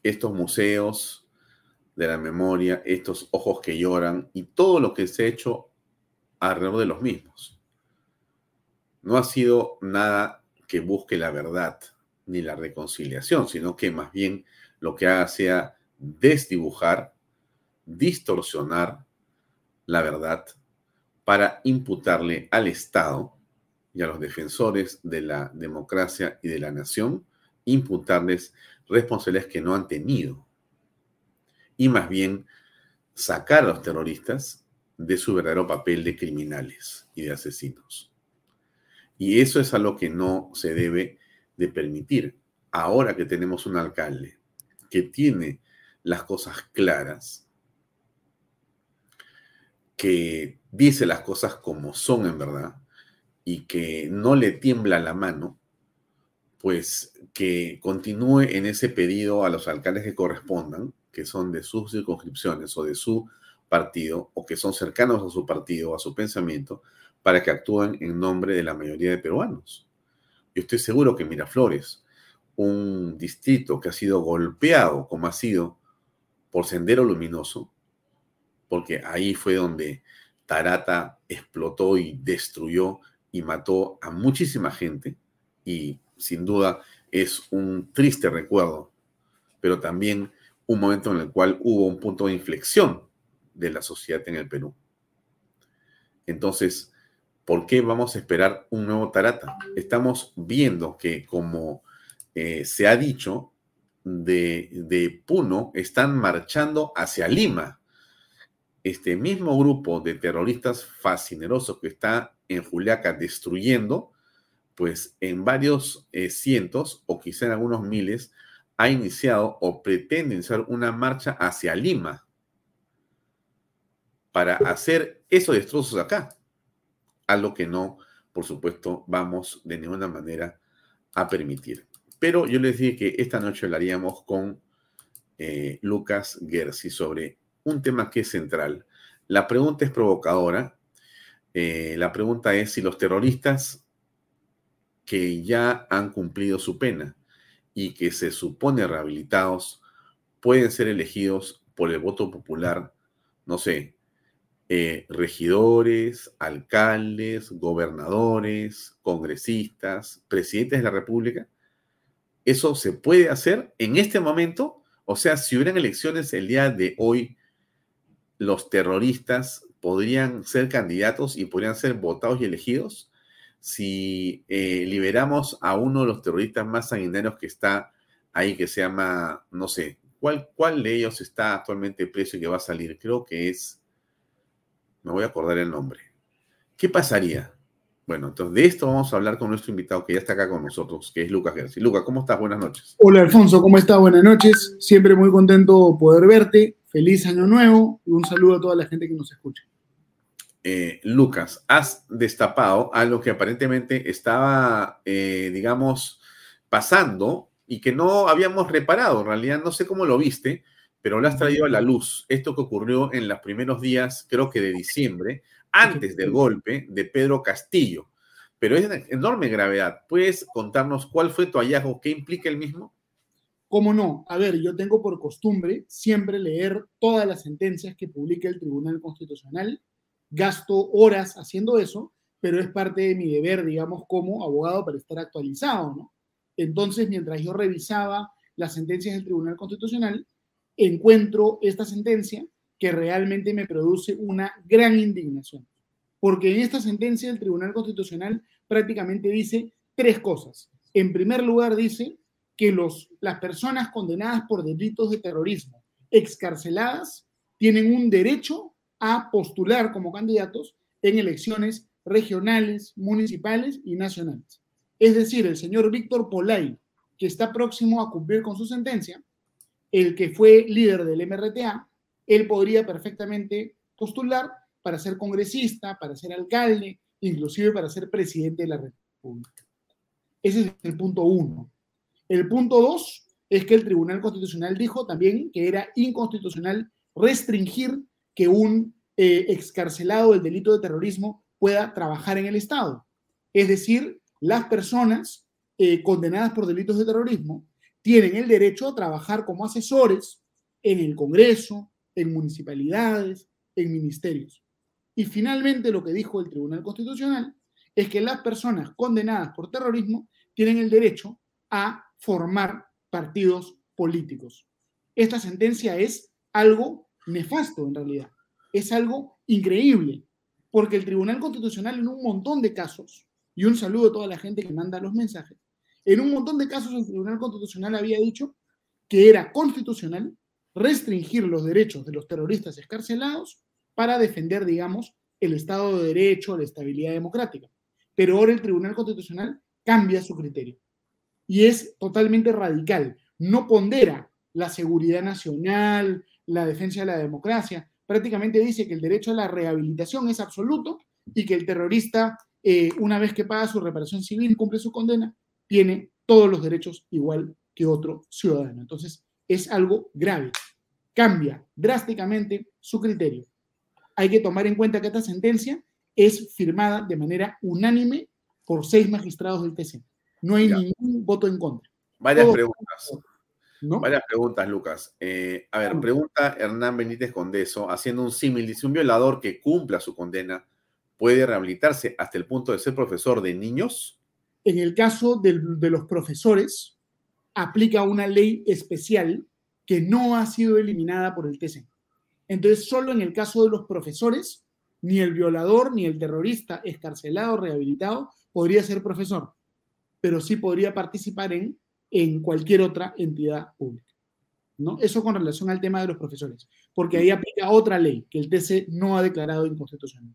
Estos museos de la memoria, estos ojos que lloran y todo lo que se ha hecho alrededor de los mismos. No ha sido nada que busque la verdad ni la reconciliación, sino que más bien lo que haga sea desdibujar, distorsionar la verdad para imputarle al Estado y a los defensores de la democracia y de la nación, imputarles responsabilidades que no han tenido. Y más bien sacar a los terroristas de su verdadero papel de criminales y de asesinos. Y eso es algo que no se debe de permitir. Ahora que tenemos un alcalde que tiene las cosas claras, que dice las cosas como son en verdad y que no le tiembla la mano, pues que continúe en ese pedido a los alcaldes que correspondan, que son de sus circunscripciones o de su partido o que son cercanos a su partido a su pensamiento, para que actúen en nombre de la mayoría de peruanos. Yo estoy seguro que Miraflores, un distrito que ha sido golpeado como ha sido por Sendero Luminoso, porque ahí fue donde Tarata explotó y destruyó y mató a muchísima gente y sin duda es un triste recuerdo, pero también un momento en el cual hubo un punto de inflexión de la sociedad en el Perú. Entonces, ¿por qué vamos a esperar un nuevo Tarata? Estamos viendo que, como eh, se ha dicho, de, de Puno están marchando hacia Lima. Este mismo grupo de terroristas fascinerosos que está en Juliaca destruyendo, pues en varios eh, cientos o quizá en algunos miles, ha iniciado o pretende iniciar una marcha hacia Lima. para hacer esos destrozos acá. Algo que no, por supuesto, vamos de ninguna manera a permitir. Pero yo les dije que esta noche hablaríamos con eh, Lucas Gersi sobre un tema que es central. La pregunta es provocadora. Eh, la pregunta es si los terroristas que ya han cumplido su pena y que se supone rehabilitados pueden ser elegidos por el voto popular, no sé, eh, regidores, alcaldes, gobernadores, congresistas, presidentes de la República. ¿Eso se puede hacer en este momento? O sea, si hubieran elecciones el día de hoy, los terroristas podrían ser candidatos y podrían ser votados y elegidos si eh, liberamos a uno de los terroristas más sanguinarios que está ahí, que se llama, no sé, ¿cuál, cuál de ellos está actualmente preso y que va a salir? Creo que es, me voy a acordar el nombre. ¿Qué pasaría? Bueno, entonces de esto vamos a hablar con nuestro invitado que ya está acá con nosotros, que es Lucas Gersi. Lucas, ¿cómo estás? Buenas noches. Hola Alfonso, ¿cómo estás? Buenas noches. Siempre muy contento poder verte. Feliz año nuevo y un saludo a toda la gente que nos escucha. Eh, Lucas, has destapado algo que aparentemente estaba, eh, digamos, pasando y que no habíamos reparado. En realidad, no sé cómo lo viste, pero lo has traído a la luz. Esto que ocurrió en los primeros días, creo que de diciembre, antes del golpe de Pedro Castillo. Pero es de enorme gravedad. ¿Puedes contarnos cuál fue tu hallazgo? ¿Qué implica el mismo? ¿Cómo no? A ver, yo tengo por costumbre siempre leer todas las sentencias que publica el Tribunal Constitucional. Gasto horas haciendo eso, pero es parte de mi deber, digamos, como abogado para estar actualizado, ¿no? Entonces, mientras yo revisaba las sentencias del Tribunal Constitucional, encuentro esta sentencia que realmente me produce una gran indignación. Porque en esta sentencia el Tribunal Constitucional prácticamente dice tres cosas. En primer lugar, dice que los, las personas condenadas por delitos de terrorismo, excarceladas, tienen un derecho a postular como candidatos en elecciones regionales, municipales y nacionales. Es decir, el señor Víctor Polay, que está próximo a cumplir con su sentencia, el que fue líder del MRTA, él podría perfectamente postular para ser congresista, para ser alcalde, inclusive para ser presidente de la República. Ese es el punto uno. El punto dos es que el Tribunal Constitucional dijo también que era inconstitucional restringir que un eh, excarcelado del delito de terrorismo pueda trabajar en el Estado. Es decir, las personas eh, condenadas por delitos de terrorismo tienen el derecho a trabajar como asesores en el Congreso, en municipalidades, en ministerios. Y finalmente lo que dijo el Tribunal Constitucional es que las personas condenadas por terrorismo tienen el derecho a formar partidos políticos. Esta sentencia es algo nefasto en realidad, es algo increíble, porque el Tribunal Constitucional en un montón de casos, y un saludo a toda la gente que manda los mensajes, en un montón de casos el Tribunal Constitucional había dicho que era constitucional restringir los derechos de los terroristas escarcelados para defender, digamos, el Estado de Derecho, la estabilidad democrática. Pero ahora el Tribunal Constitucional cambia su criterio y es totalmente radical. No pondera la seguridad nacional, la defensa de la democracia. Prácticamente dice que el derecho a la rehabilitación es absoluto y que el terrorista, eh, una vez que paga su reparación civil y cumple su condena, tiene todos los derechos igual que otro ciudadano. Entonces, es algo grave. Cambia drásticamente su criterio. Hay que tomar en cuenta que esta sentencia es firmada de manera unánime por seis magistrados del TC. No hay ningún voto en contra. Varias preguntas. Varias preguntas, Lucas. Eh, a ver, pregunta Hernán Benítez Condeso, haciendo un símil, dice, un violador que cumpla su condena puede rehabilitarse hasta el punto de ser profesor de niños. En el caso de, de los profesores, aplica una ley especial que no ha sido eliminada por el TC. Entonces, solo en el caso de los profesores, ni el violador ni el terrorista escarcelado, rehabilitado, podría ser profesor, pero sí podría participar en, en cualquier otra entidad pública. ¿no? Eso con relación al tema de los profesores, porque ahí aplica otra ley que el TC no ha declarado inconstitucional.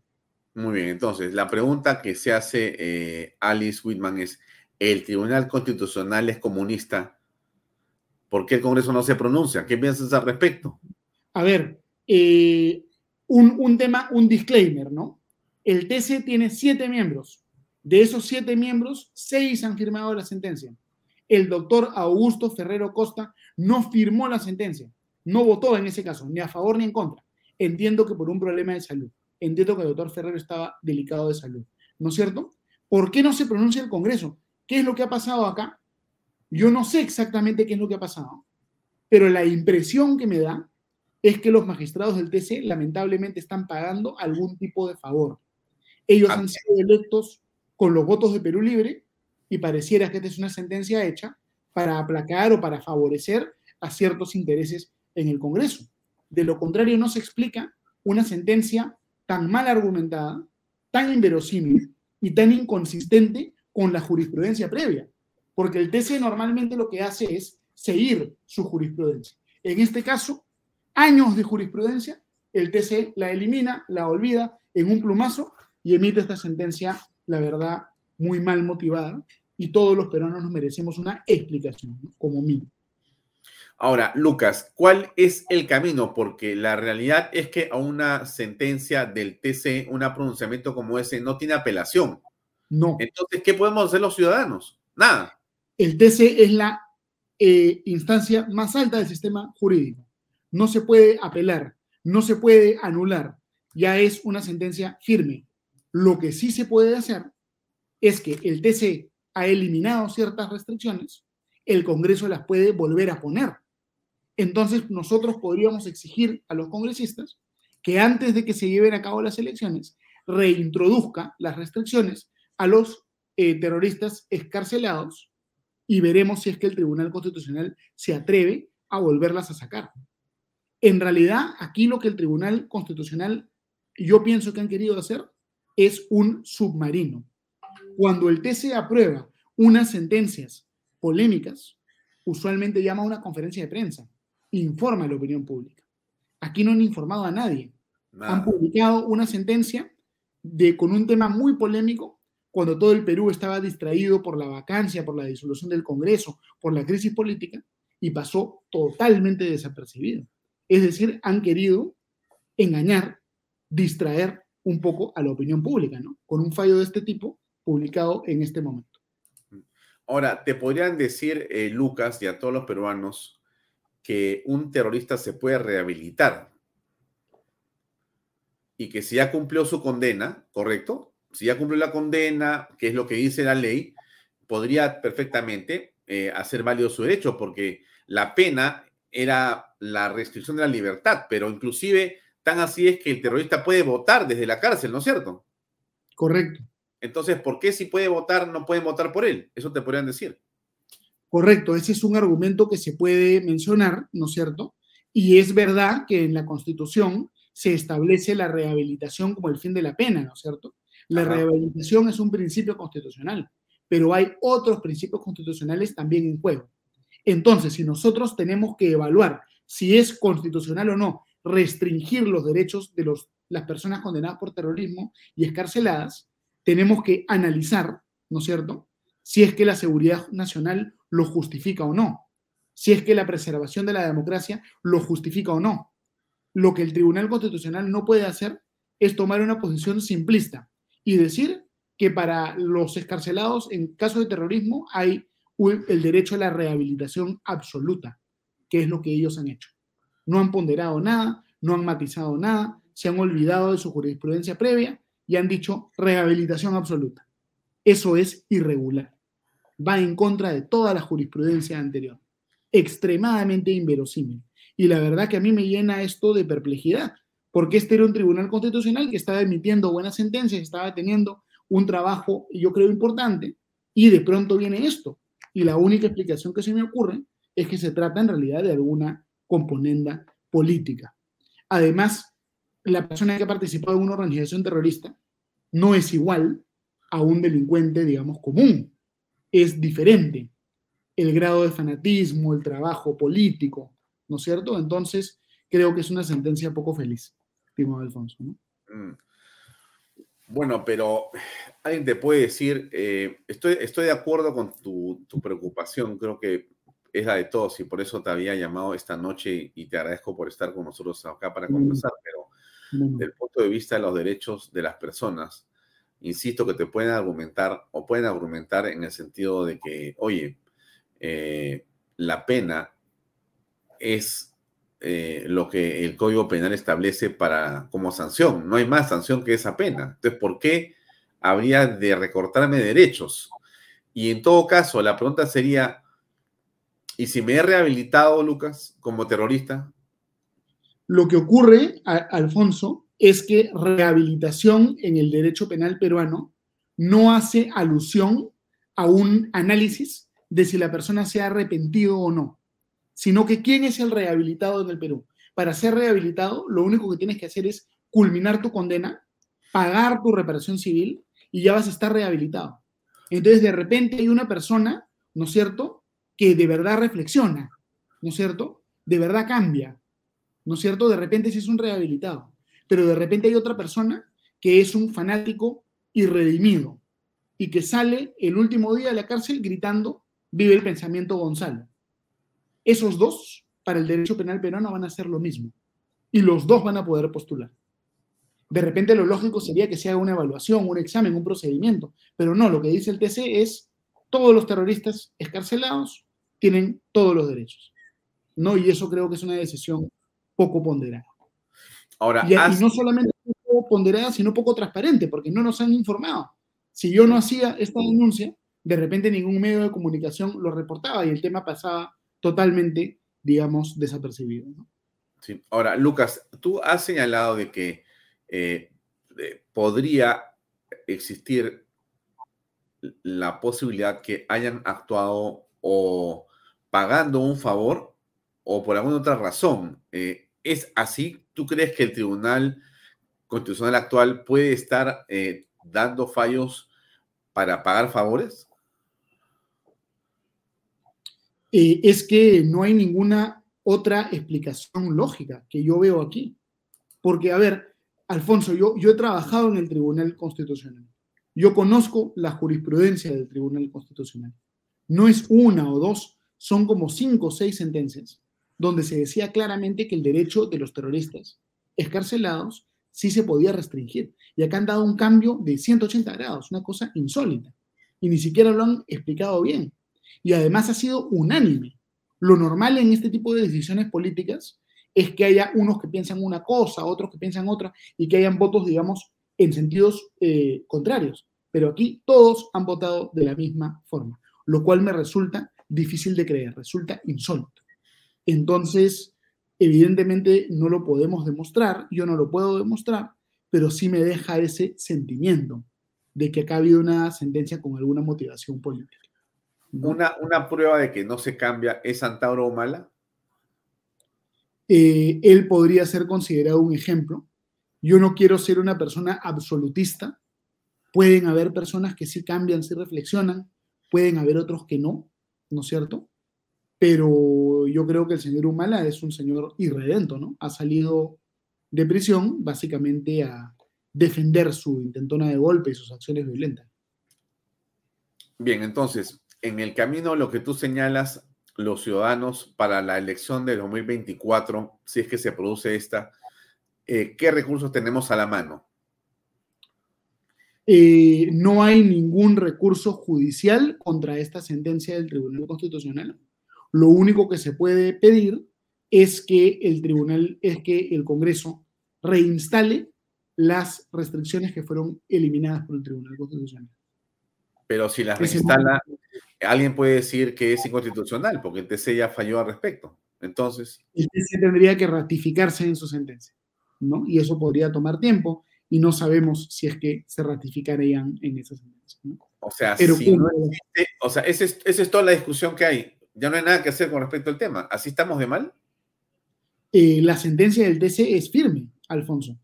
Muy bien, entonces la pregunta que se hace eh, Alice Whitman es, ¿el Tribunal Constitucional es comunista? ¿Por qué el Congreso no se pronuncia? ¿Qué piensas al respecto? A ver, eh, un, un tema, un disclaimer, ¿no? El TC tiene siete miembros. De esos siete miembros, seis han firmado la sentencia. El doctor Augusto Ferrero Costa no firmó la sentencia, no votó en ese caso, ni a favor ni en contra. Entiendo que por un problema de salud. Entiendo que el doctor Ferrero estaba delicado de salud. ¿No es cierto? ¿Por qué no se pronuncia el Congreso? ¿Qué es lo que ha pasado acá? Yo no sé exactamente qué es lo que ha pasado, pero la impresión que me da es que los magistrados del TC lamentablemente están pagando algún tipo de favor. Ellos han sido electos con los votos de Perú Libre y pareciera que esta es una sentencia hecha para aplacar o para favorecer a ciertos intereses en el Congreso. De lo contrario, no se explica una sentencia tan mal argumentada, tan inverosímil y tan inconsistente con la jurisprudencia previa. Porque el TC normalmente lo que hace es seguir su jurisprudencia. En este caso, años de jurisprudencia, el TC la elimina, la olvida en un plumazo y emite esta sentencia, la verdad, muy mal motivada. Y todos los peruanos nos merecemos una explicación, como mínimo. Ahora, Lucas, ¿cuál es el camino? Porque la realidad es que a una sentencia del TC, un pronunciamiento como ese, no tiene apelación. No. Entonces, ¿qué podemos hacer los ciudadanos? Nada. El TC es la eh, instancia más alta del sistema jurídico. No se puede apelar, no se puede anular. Ya es una sentencia firme. Lo que sí se puede hacer es que el TC ha eliminado ciertas restricciones, el Congreso las puede volver a poner. Entonces nosotros podríamos exigir a los congresistas que antes de que se lleven a cabo las elecciones reintroduzca las restricciones a los eh, terroristas escarcelados y veremos si es que el Tribunal Constitucional se atreve a volverlas a sacar. En realidad, aquí lo que el Tribunal Constitucional, yo pienso que han querido hacer, es un submarino. Cuando el TC aprueba unas sentencias polémicas, usualmente llama a una conferencia de prensa, informa a la opinión pública. Aquí no han informado a nadie. Han publicado una sentencia de, con un tema muy polémico cuando todo el Perú estaba distraído por la vacancia, por la disolución del Congreso, por la crisis política, y pasó totalmente desapercibido. Es decir, han querido engañar, distraer un poco a la opinión pública, ¿no? Con un fallo de este tipo publicado en este momento. Ahora, te podrían decir, eh, Lucas, y a todos los peruanos, que un terrorista se puede rehabilitar y que si ya cumplió su condena, ¿correcto? si ya cumplió la condena, que es lo que dice la ley, podría perfectamente eh, hacer válido su derecho, porque la pena era la restricción de la libertad, pero inclusive tan así es que el terrorista puede votar desde la cárcel, ¿no es cierto? Correcto. Entonces, ¿por qué si puede votar no pueden votar por él? Eso te podrían decir. Correcto, ese es un argumento que se puede mencionar, ¿no es cierto? Y es verdad que en la Constitución se establece la rehabilitación como el fin de la pena, ¿no es cierto? La rehabilitación es un principio constitucional, pero hay otros principios constitucionales también en juego. Entonces, si nosotros tenemos que evaluar si es constitucional o no restringir los derechos de los, las personas condenadas por terrorismo y escarceladas, tenemos que analizar, ¿no es cierto?, si es que la seguridad nacional lo justifica o no, si es que la preservación de la democracia lo justifica o no. Lo que el Tribunal Constitucional no puede hacer es tomar una posición simplista y decir que para los escarcelados en caso de terrorismo hay el derecho a la rehabilitación absoluta, que es lo que ellos han hecho. No han ponderado nada, no han matizado nada, se han olvidado de su jurisprudencia previa y han dicho rehabilitación absoluta. Eso es irregular. Va en contra de toda la jurisprudencia anterior. Extremadamente inverosímil. Y la verdad que a mí me llena esto de perplejidad, porque este era un tribunal constitucional que estaba emitiendo buenas sentencias, estaba teniendo un trabajo, yo creo, importante, y de pronto viene esto. Y la única explicación que se me ocurre es que se trata en realidad de alguna componenda política. Además, la persona que ha participado en una organización terrorista no es igual a un delincuente, digamos, común. Es diferente el grado de fanatismo, el trabajo político, ¿no es cierto? Entonces, creo que es una sentencia poco feliz. Alfonso. Mm. Bueno, pero alguien te puede decir, eh, estoy, estoy de acuerdo con tu, preocupación, creo que es la de todos y por eso te había llamado esta noche y te agradezco por estar con nosotros acá para mm. conversar, pero del punto de vista de los derechos de las personas, insisto que te pueden argumentar o pueden argumentar en el sentido de que, oye, eh, la pena es eh, lo que el Código Penal establece para como sanción. No hay más sanción que esa pena. Entonces, ¿por qué habría de recortarme derechos? Y en todo caso, la pregunta sería, ¿y si me he rehabilitado, Lucas, como terrorista? Lo que ocurre, Alfonso, es que rehabilitación en el derecho penal peruano no hace alusión a un análisis de si la persona se ha arrepentido o no, sino que quién es el rehabilitado en el Perú. Para ser rehabilitado, lo único que tienes que hacer es culminar tu condena, pagar tu reparación civil y ya vas a estar rehabilitado. Entonces, de repente hay una persona, ¿no es cierto?, que de verdad reflexiona, ¿no es cierto? De verdad cambia, ¿no es cierto? De repente sí es un rehabilitado, pero de repente hay otra persona que es un fanático irredimido y que sale el último día de la cárcel gritando, vive el pensamiento Gonzalo. Esos dos, para el derecho penal peruano, van a hacer lo mismo y los dos van a poder postular. De repente lo lógico sería que se haga una evaluación, un examen, un procedimiento, pero no, lo que dice el TC es todos los terroristas escarcelados tienen todos los derechos. ¿no? Y eso creo que es una decisión poco ponderada. Ahora, y, y no solamente poco ponderada, sino poco transparente, porque no nos han informado. Si yo no hacía esta denuncia, de repente ningún medio de comunicación lo reportaba y el tema pasaba totalmente, digamos, desapercibido. ¿no? Sí. Ahora, Lucas, tú has señalado de que eh, podría existir la posibilidad que hayan actuado o pagando un favor o por alguna otra razón. Eh, ¿Es así? ¿Tú crees que el Tribunal Constitucional actual puede estar eh, dando fallos para pagar favores? es que no hay ninguna otra explicación lógica que yo veo aquí. Porque, a ver, Alfonso, yo, yo he trabajado en el Tribunal Constitucional. Yo conozco la jurisprudencia del Tribunal Constitucional. No es una o dos, son como cinco o seis sentencias donde se decía claramente que el derecho de los terroristas escarcelados sí se podía restringir. Y acá han dado un cambio de 180 grados, una cosa insólita. Y ni siquiera lo han explicado bien. Y además ha sido unánime. Lo normal en este tipo de decisiones políticas es que haya unos que piensan una cosa, otros que piensan otra, y que hayan votos, digamos, en sentidos eh, contrarios. Pero aquí todos han votado de la misma forma, lo cual me resulta difícil de creer, resulta insólito. Entonces, evidentemente no lo podemos demostrar, yo no lo puedo demostrar, pero sí me deja ese sentimiento de que acá ha habido una sentencia con alguna motivación política. Una, una prueba de que no se cambia es Antauro Humala. Eh, él podría ser considerado un ejemplo. Yo no quiero ser una persona absolutista. Pueden haber personas que sí cambian, sí reflexionan, pueden haber otros que no, ¿no es cierto? Pero yo creo que el señor Humala es un señor irredento, ¿no? Ha salido de prisión básicamente a defender su intentona de golpe y sus acciones violentas. Bien, entonces, en el camino lo que tú señalas los ciudadanos para la elección de 2024, si es que se produce esta, eh, ¿qué recursos tenemos a la mano? Eh, no hay ningún recurso judicial contra esta sentencia del Tribunal Constitucional. Lo único que se puede pedir es que el tribunal, es que el Congreso reinstale las restricciones que fueron eliminadas por el Tribunal Constitucional. Pero si las reinstala, alguien puede decir que es inconstitucional, porque el TC ya falló al respecto. Entonces. El TC tendría que ratificarse en su sentencia, ¿no? Y eso podría tomar tiempo y no sabemos si es que se ratificarían en esa sentencia. ¿no? O sea, si no existe, o sea, esa es, esa es toda la discusión que hay. Ya no hay nada que hacer con respecto al tema. ¿Así estamos de mal? Eh, la sentencia del TC es firme, Alfonso.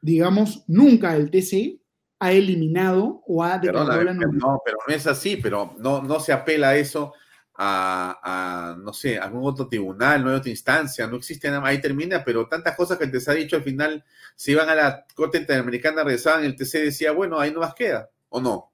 Digamos, nunca el TC ha eliminado o ha declarado la No, pero no es así, pero no, no se apela a eso a, no sé, algún otro tribunal, no hay otra instancia, no existe nada, ahí termina, pero tantas cosas que te se ha dicho al final, si iban a la Corte Interamericana, regresaban, el TC decía, bueno, ahí no más queda, ¿o no?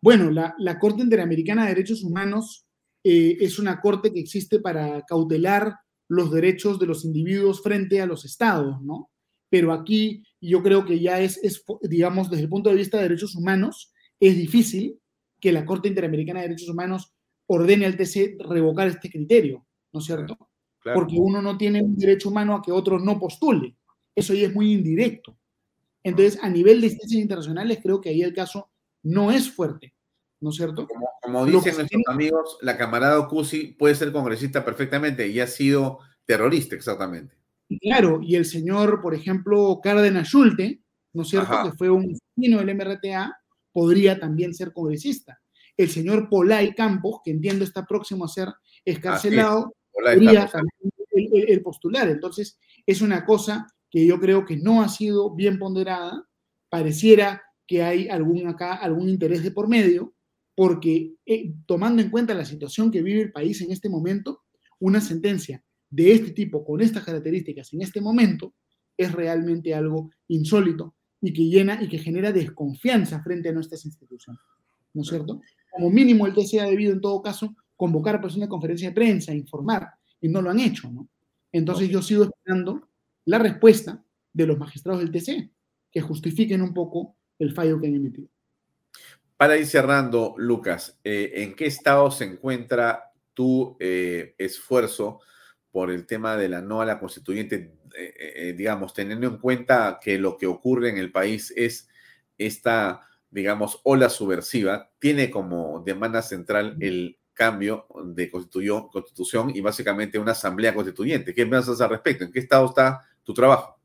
Bueno, la, la Corte Interamericana de Derechos Humanos eh, es una corte que existe para cautelar los derechos de los individuos frente a los estados, ¿no? pero aquí yo creo que ya es, es, digamos, desde el punto de vista de derechos humanos, es difícil que la Corte Interamericana de Derechos Humanos ordene al TC revocar este criterio, ¿no es cierto? Porque uno no tiene un derecho humano a que otro no postule. Eso ya es muy indirecto. Entonces, a nivel de instancias internacionales, creo que ahí el caso no es fuerte, ¿no es cierto? Como, dicen nuestros amigos, la camarada Ocusi puede ser congresista perfectamente y ha sido terrorista exactamente. Claro, y el señor, por ejemplo, Cárdenas Schulte, ¿no es cierto?, que fue un vecino del MRTA, podría también ser congresista. El señor Polay Campos, que entiendo está próximo a ser escarcelado, podría también el, postular. Entonces, es una cosa que yo creo que no ha sido bien ponderada. Pareciera que hay algún acá, algún interés de por medio, porque eh, tomando en cuenta la situación que vive el país en este momento, una sentencia de este tipo, con estas características en este momento, es realmente algo insólito y que llena y que genera desconfianza frente a nuestras instituciones. ¿No es cierto? Como mínimo el TC ha debido en todo caso convocar a personas de conferencia de prensa, informar, y no lo han hecho, ¿no? Entonces yo sigo esperando la respuesta de los magistrados del TC, que justifiquen un poco el fallo que han emitido. Para ir cerrando, Lucas, eh, ¿en qué estado se encuentra tu eh, esfuerzo por el tema de la no a la constituyente, eh, eh, digamos, teniendo en cuenta que lo que ocurre en el país es esta, digamos, ola subversiva, tiene como demanda central el cambio de constitución y básicamente una asamblea constituyente. ¿Qué piensas al respecto? ¿En qué estado está tu trabajo?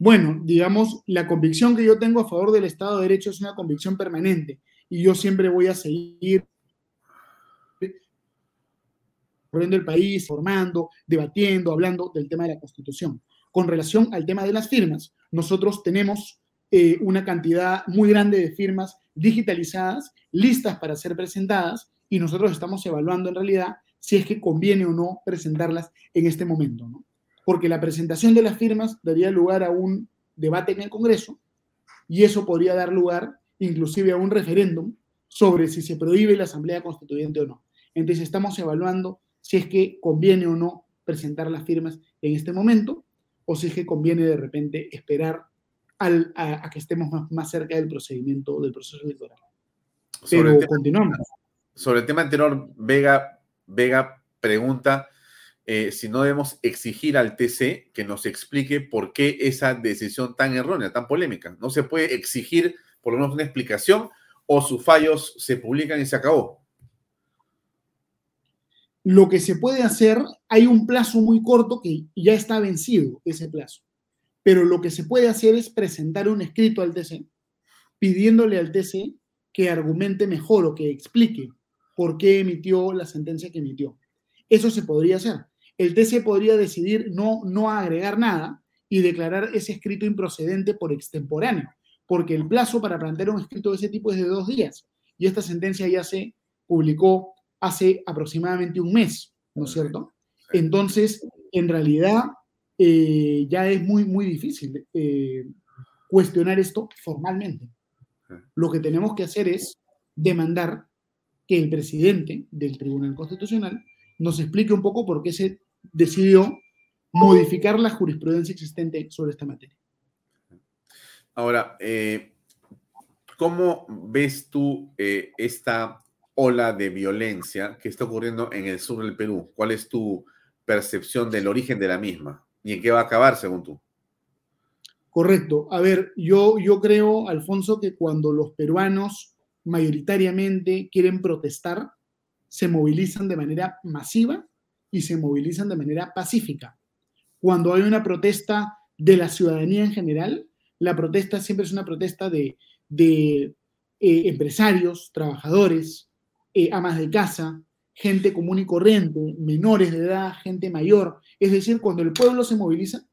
Bueno, digamos, la convicción que yo tengo a favor del Estado de Derecho es una convicción permanente y yo siempre voy a seguir recorriendo el país, formando, debatiendo, hablando del tema de la Constitución. Con relación al tema de las firmas, nosotros tenemos eh, una cantidad muy grande de firmas digitalizadas, listas para ser presentadas, y nosotros estamos evaluando en realidad si es que conviene o no presentarlas en este momento, ¿no? Porque la presentación de las firmas daría lugar a un debate en el Congreso y eso podría dar lugar inclusive a un referéndum sobre si se prohíbe la Asamblea Constituyente o no. Entonces estamos evaluando si es que conviene o no presentar las firmas en este momento, o si es que conviene de repente esperar a, que estemos más, cerca del procedimiento, del proceso electoral. Pero continuamos. Sobre el tema anterior, Vega, Vega pregunta eh, si no debemos exigir al TC que nos explique por qué esa decisión tan errónea, tan polémica. No se puede exigir por lo menos una explicación o sus fallos se publican y se acabó. Lo que se puede hacer, hay un plazo muy corto que ya está vencido ese plazo, pero lo que se puede hacer es presentar un escrito al TC pidiéndole al TC que argumente mejor o que explique por qué emitió la sentencia que emitió. Eso se podría hacer. El TC podría decidir no, no agregar nada y declarar ese escrito improcedente por extemporáneo, porque el plazo para plantear un escrito de ese tipo es de dos días y esta sentencia ya se publicó hace aproximadamente un mes, ¿no es cierto? Entonces, en realidad, eh, ya es muy, muy difícil eh, cuestionar esto formalmente. Lo que tenemos que hacer es demandar que el presidente del Tribunal Constitucional nos explique un poco por qué se decidió modificar la jurisprudencia existente sobre esta materia. Ahora, eh, ¿cómo ves tú esta ola de violencia que está ocurriendo en el sur del Perú? ¿Cuál es tu percepción del origen de la misma? ¿Y en qué va a acabar, según tú? Correcto. A ver, yo, yo creo, Alfonso, que cuando los peruanos mayoritariamente quieren protestar, se movilizan de manera masiva y se movilizan de manera pacífica. Cuando hay una protesta de la ciudadanía en general, la protesta siempre es una protesta de, de eh, empresarios, trabajadores, eh, amas de casa, gente común y corriente, menores de edad, gente mayor. Es decir, cuando el pueblo se moviliza,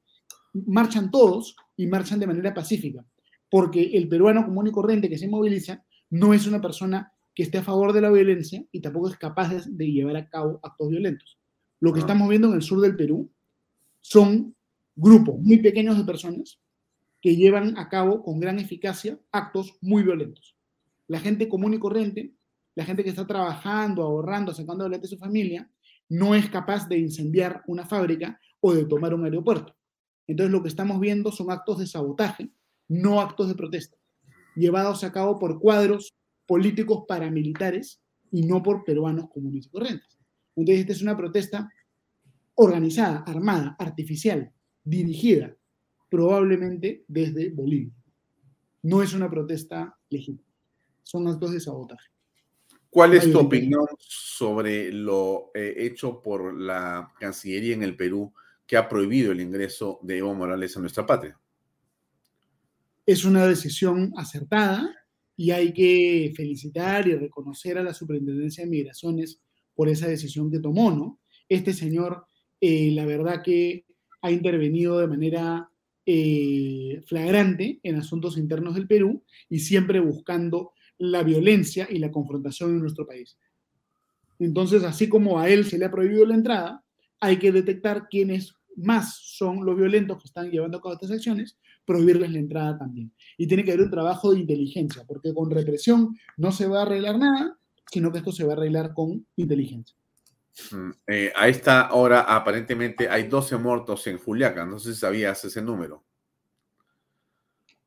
marchan todos y marchan de manera pacífica, porque el peruano común y corriente que se moviliza no es una persona que esté a favor de la violencia y tampoco es capaz de, llevar a cabo actos violentos. Lo que estamos viendo en el sur del Perú son grupos muy pequeños de personas que llevan a cabo con gran eficacia actos muy violentos. La gente común y corriente la gente que está trabajando, ahorrando, sacando adelante a su familia, no es capaz de incendiar una fábrica o de tomar un aeropuerto. Entonces lo que estamos viendo son actos de sabotaje, no actos de protesta, llevados a cabo por cuadros políticos paramilitares y no por peruanos comunes y corrientes. Entonces esta es una protesta organizada, armada, artificial, dirigida, probablemente desde Bolivia. No es una protesta legítima, son actos de sabotaje. ¿Cuál es tu opinión sobre lo eh, hecho por la Cancillería en el Perú que ha prohibido el ingreso de Evo Morales a nuestra patria? Es una decisión acertada y hay que felicitar y reconocer a la Superintendencia de Migraciones por esa decisión que tomó, ¿no? Este señor, eh, la verdad que ha intervenido de manera eh, flagrante en asuntos internos del Perú y siempre buscando la violencia y la confrontación en nuestro país. Entonces, así como a él se le ha prohibido la entrada, hay que detectar quiénes más son los violentos que están llevando a cabo estas acciones, prohibirles la entrada también. Y tiene que haber un trabajo de inteligencia, porque con represión no se va a arreglar nada, sino que esto se va a arreglar con inteligencia. Mm, eh, a esta hora aparentemente hay 12 muertos en Juliaca, no sé si sabías ese número.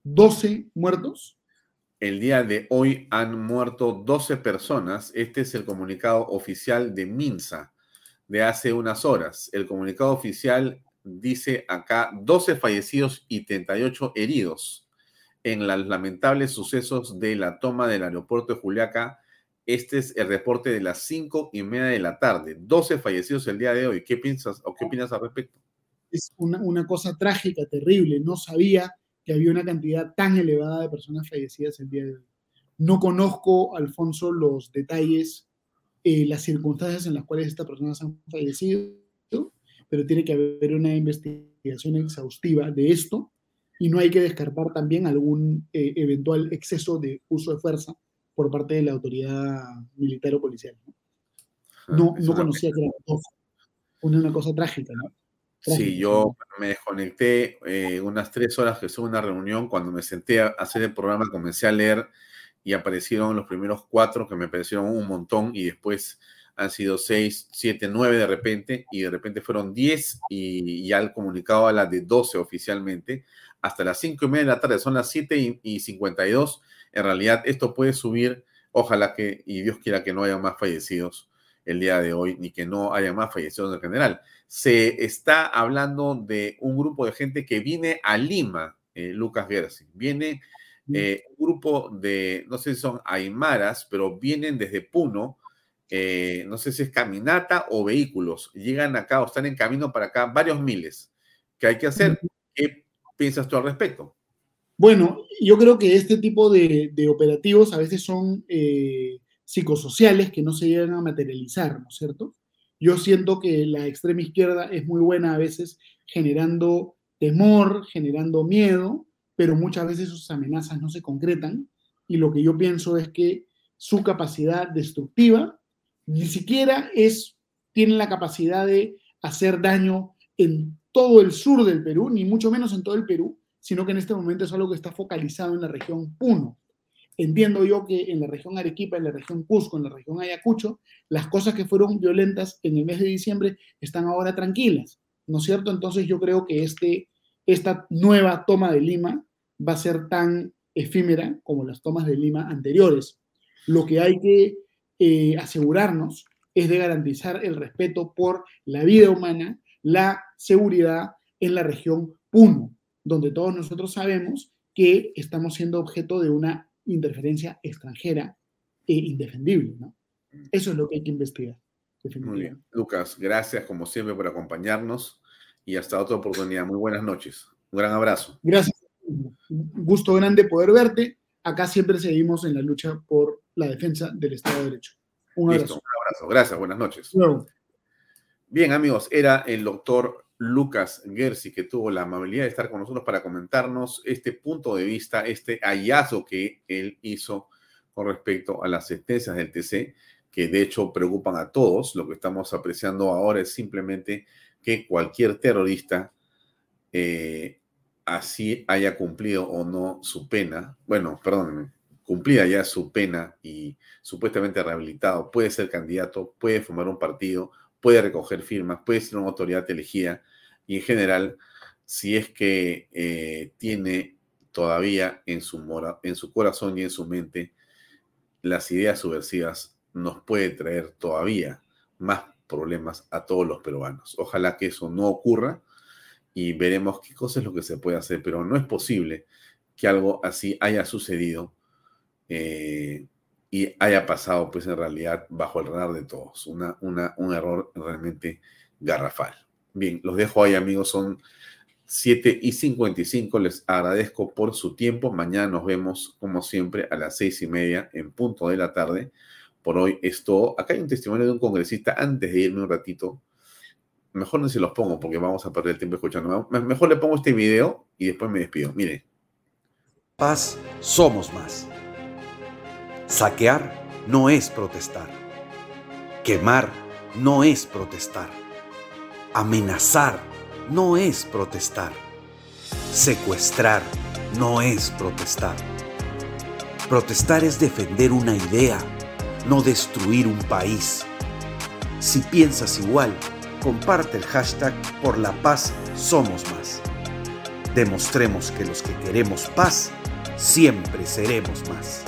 ¿12 muertos? El día de hoy han muerto 12 personas. Este es el comunicado oficial de Minsa de hace unas horas. El comunicado oficial dice acá 12 fallecidos y 38 heridos en los lamentables sucesos de la toma del aeropuerto de Juliaca. Este es el reporte de las 5 y media de la tarde. 12 fallecidos el día de hoy. ¿Qué piensas o qué opinas al respecto? Es una, una cosa trágica, terrible. No sabía que había una cantidad tan elevada de personas fallecidas el día de hoy. No conozco, Alfonso, los detalles, eh, las circunstancias en las cuales estas personas han fallecido, pero tiene que haber una investigación exhaustiva de esto y no hay que descartar también algún eh, eventual exceso de uso de fuerza por parte de la autoridad militar o policial. No, no, conocía que era una, una cosa trágica, ¿no? Sí, yo me desconecté eh, unas tres horas que estuve en una reunión. Cuando me senté a hacer el programa, comencé a leer y aparecieron los primeros cuatro que me parecieron un montón y después han sido seis, siete, nueve de repente y de repente fueron diez y ya el comunicado a las de doce oficialmente hasta las cinco y media de la tarde, son las siete y cincuenta y dos. En realidad esto puede subir, ojalá que, y Dios quiera que no haya más fallecidos el día de hoy, ni que no haya más fallecidos en general se está hablando de un grupo de gente que viene a Lima, eh, Lucas Gersi. Viene eh, un grupo de, no sé si son aymaras, pero vienen desde Puno, eh, no sé si es caminata o vehículos. Llegan acá o están en camino para acá varios miles. ¿Qué hay que hacer? ¿Qué piensas tú al respecto? Bueno, yo creo que este tipo de, operativos a veces son psicosociales que no se llegan a materializar, ¿no es cierto? Yo siento que la extrema izquierda es muy buena a veces generando temor, generando miedo, pero muchas veces sus amenazas no se concretan y lo que yo pienso es que su capacidad destructiva ni siquiera es tiene la capacidad de hacer daño en todo el sur del Perú, ni mucho menos en todo el Perú, sino que en este momento es algo que está focalizado en la región Puno. Entiendo yo que en la región Arequipa, en la región Cusco, en la región Ayacucho, las cosas que fueron violentas en el mes de diciembre están ahora tranquilas, ¿no es cierto? Entonces yo creo que este, esta nueva toma de Lima va a ser tan efímera como las tomas de Lima anteriores. Lo que hay que eh, asegurarnos es de garantizar el respeto por la vida humana, la seguridad en la región Puno, donde todos nosotros sabemos que estamos siendo objeto de una interferencia extranjera e indefendible, ¿no? Eso es lo que hay que investigar. Muy bien. Lucas, gracias como siempre por acompañarnos y hasta otra oportunidad. Muy buenas noches. Un gran abrazo. Gracias. Gusto grande poder verte. Acá siempre seguimos en la lucha por la defensa del Estado de Derecho. Un abrazo. un abrazo. Gracias. Buenas noches. Bien, amigos, era el doctor Lucas Gersi, que tuvo la amabilidad de estar con nosotros para comentarnos este punto de vista, este hallazgo que él hizo con respecto a las sentencias del TC, que de hecho preocupan a todos. Lo que estamos apreciando ahora es simplemente que cualquier terrorista, eh, así haya cumplido o no su pena, bueno, perdónenme, cumplida ya su pena y supuestamente rehabilitado, puede ser candidato, puede formar un partido, puede recoger firmas, puede ser una autoridad elegida y en general, si es que eh, tiene todavía en su, mora, en su corazón y en su mente las ideas subversivas, nos puede traer todavía más problemas a todos los peruanos. Ojalá que eso no ocurra y veremos qué cosa es lo que se puede hacer, pero no es posible que algo así haya sucedido eh, y haya pasado, pues en realidad, bajo el radar de todos. Una, una, un error realmente garrafal. Bien, los dejo ahí, amigos. Son 7 y 55. Les agradezco por su tiempo. Mañana nos vemos, como siempre, a las seis y media en punto de la tarde. Por hoy es todo. Acá hay un testimonio de un congresista. Antes de irme un ratito, mejor no se los pongo porque vamos a perder el tiempo escuchando. Mejor le pongo este video y después me despido. Mire. Paz, somos más. Saquear no es protestar. Quemar no es protestar. Amenazar no es protestar. Secuestrar no es protestar. Protestar es defender una idea, no destruir un país. Si piensas igual, comparte el hashtag por la paz somos más. Demostremos que los que queremos paz, siempre seremos más.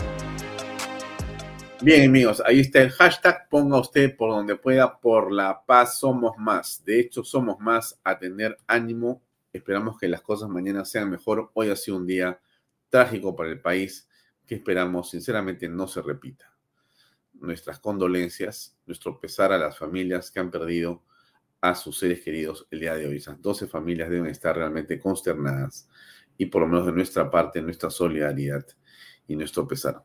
Bien, amigos, ahí está el hashtag. Ponga usted por donde pueda, por la paz somos más. De hecho, somos más a tener ánimo. Esperamos que las cosas mañana sean mejor. Hoy ha sido un día trágico para el país que esperamos, sinceramente, no se repita. Nuestras condolencias, nuestro pesar a las familias que han perdido a sus seres queridos el día de hoy. Esas 12 familias deben estar realmente consternadas y por lo menos de nuestra parte, nuestra solidaridad y nuestro pesar.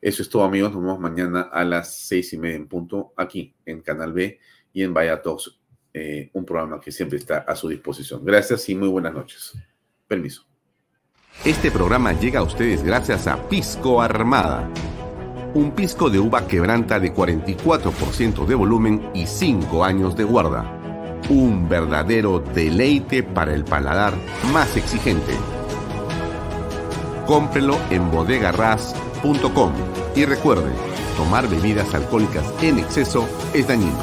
Eso es todo, amigos. Nos vemos mañana a las seis y media en punto aquí en Canal B y en Vaya Talks, eh, un programa que siempre está a su disposición. Gracias y muy buenas noches. Permiso. Este programa llega a ustedes gracias a Pisco Armada. Un pisco de uva quebranta de 44% de volumen y 5 años de guarda. Un verdadero deleite para el paladar más exigente. Cómprelo en bodegarras.com y recuerde, tomar bebidas alcohólicas en exceso es dañino.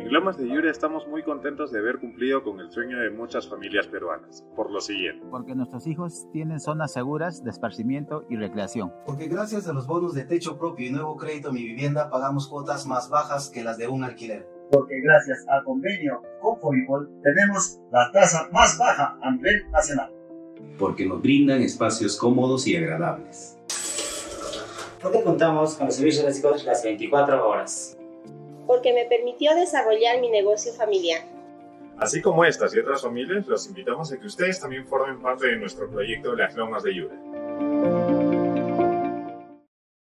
En Lomas de Yura estamos muy contentos de haber cumplido con el sueño de muchas familias peruanas, por lo siguiente. Porque nuestros hijos tienen zonas seguras de esparcimiento y recreación. Porque gracias a los bonos de techo propio y nuevo crédito Mi Vivienda pagamos cuotas más bajas que las de un alquiler porque gracias al convenio con Fovipol tenemos la tasa más baja a nivel nacional. Porque nos brindan espacios cómodos y agradables. Porque contamos con los servicios básicos las 24 horas. Porque me permitió desarrollar mi negocio familiar. Así como estas y otras familias, los invitamos a que ustedes también formen parte de nuestro proyecto Las Lomas de Yura.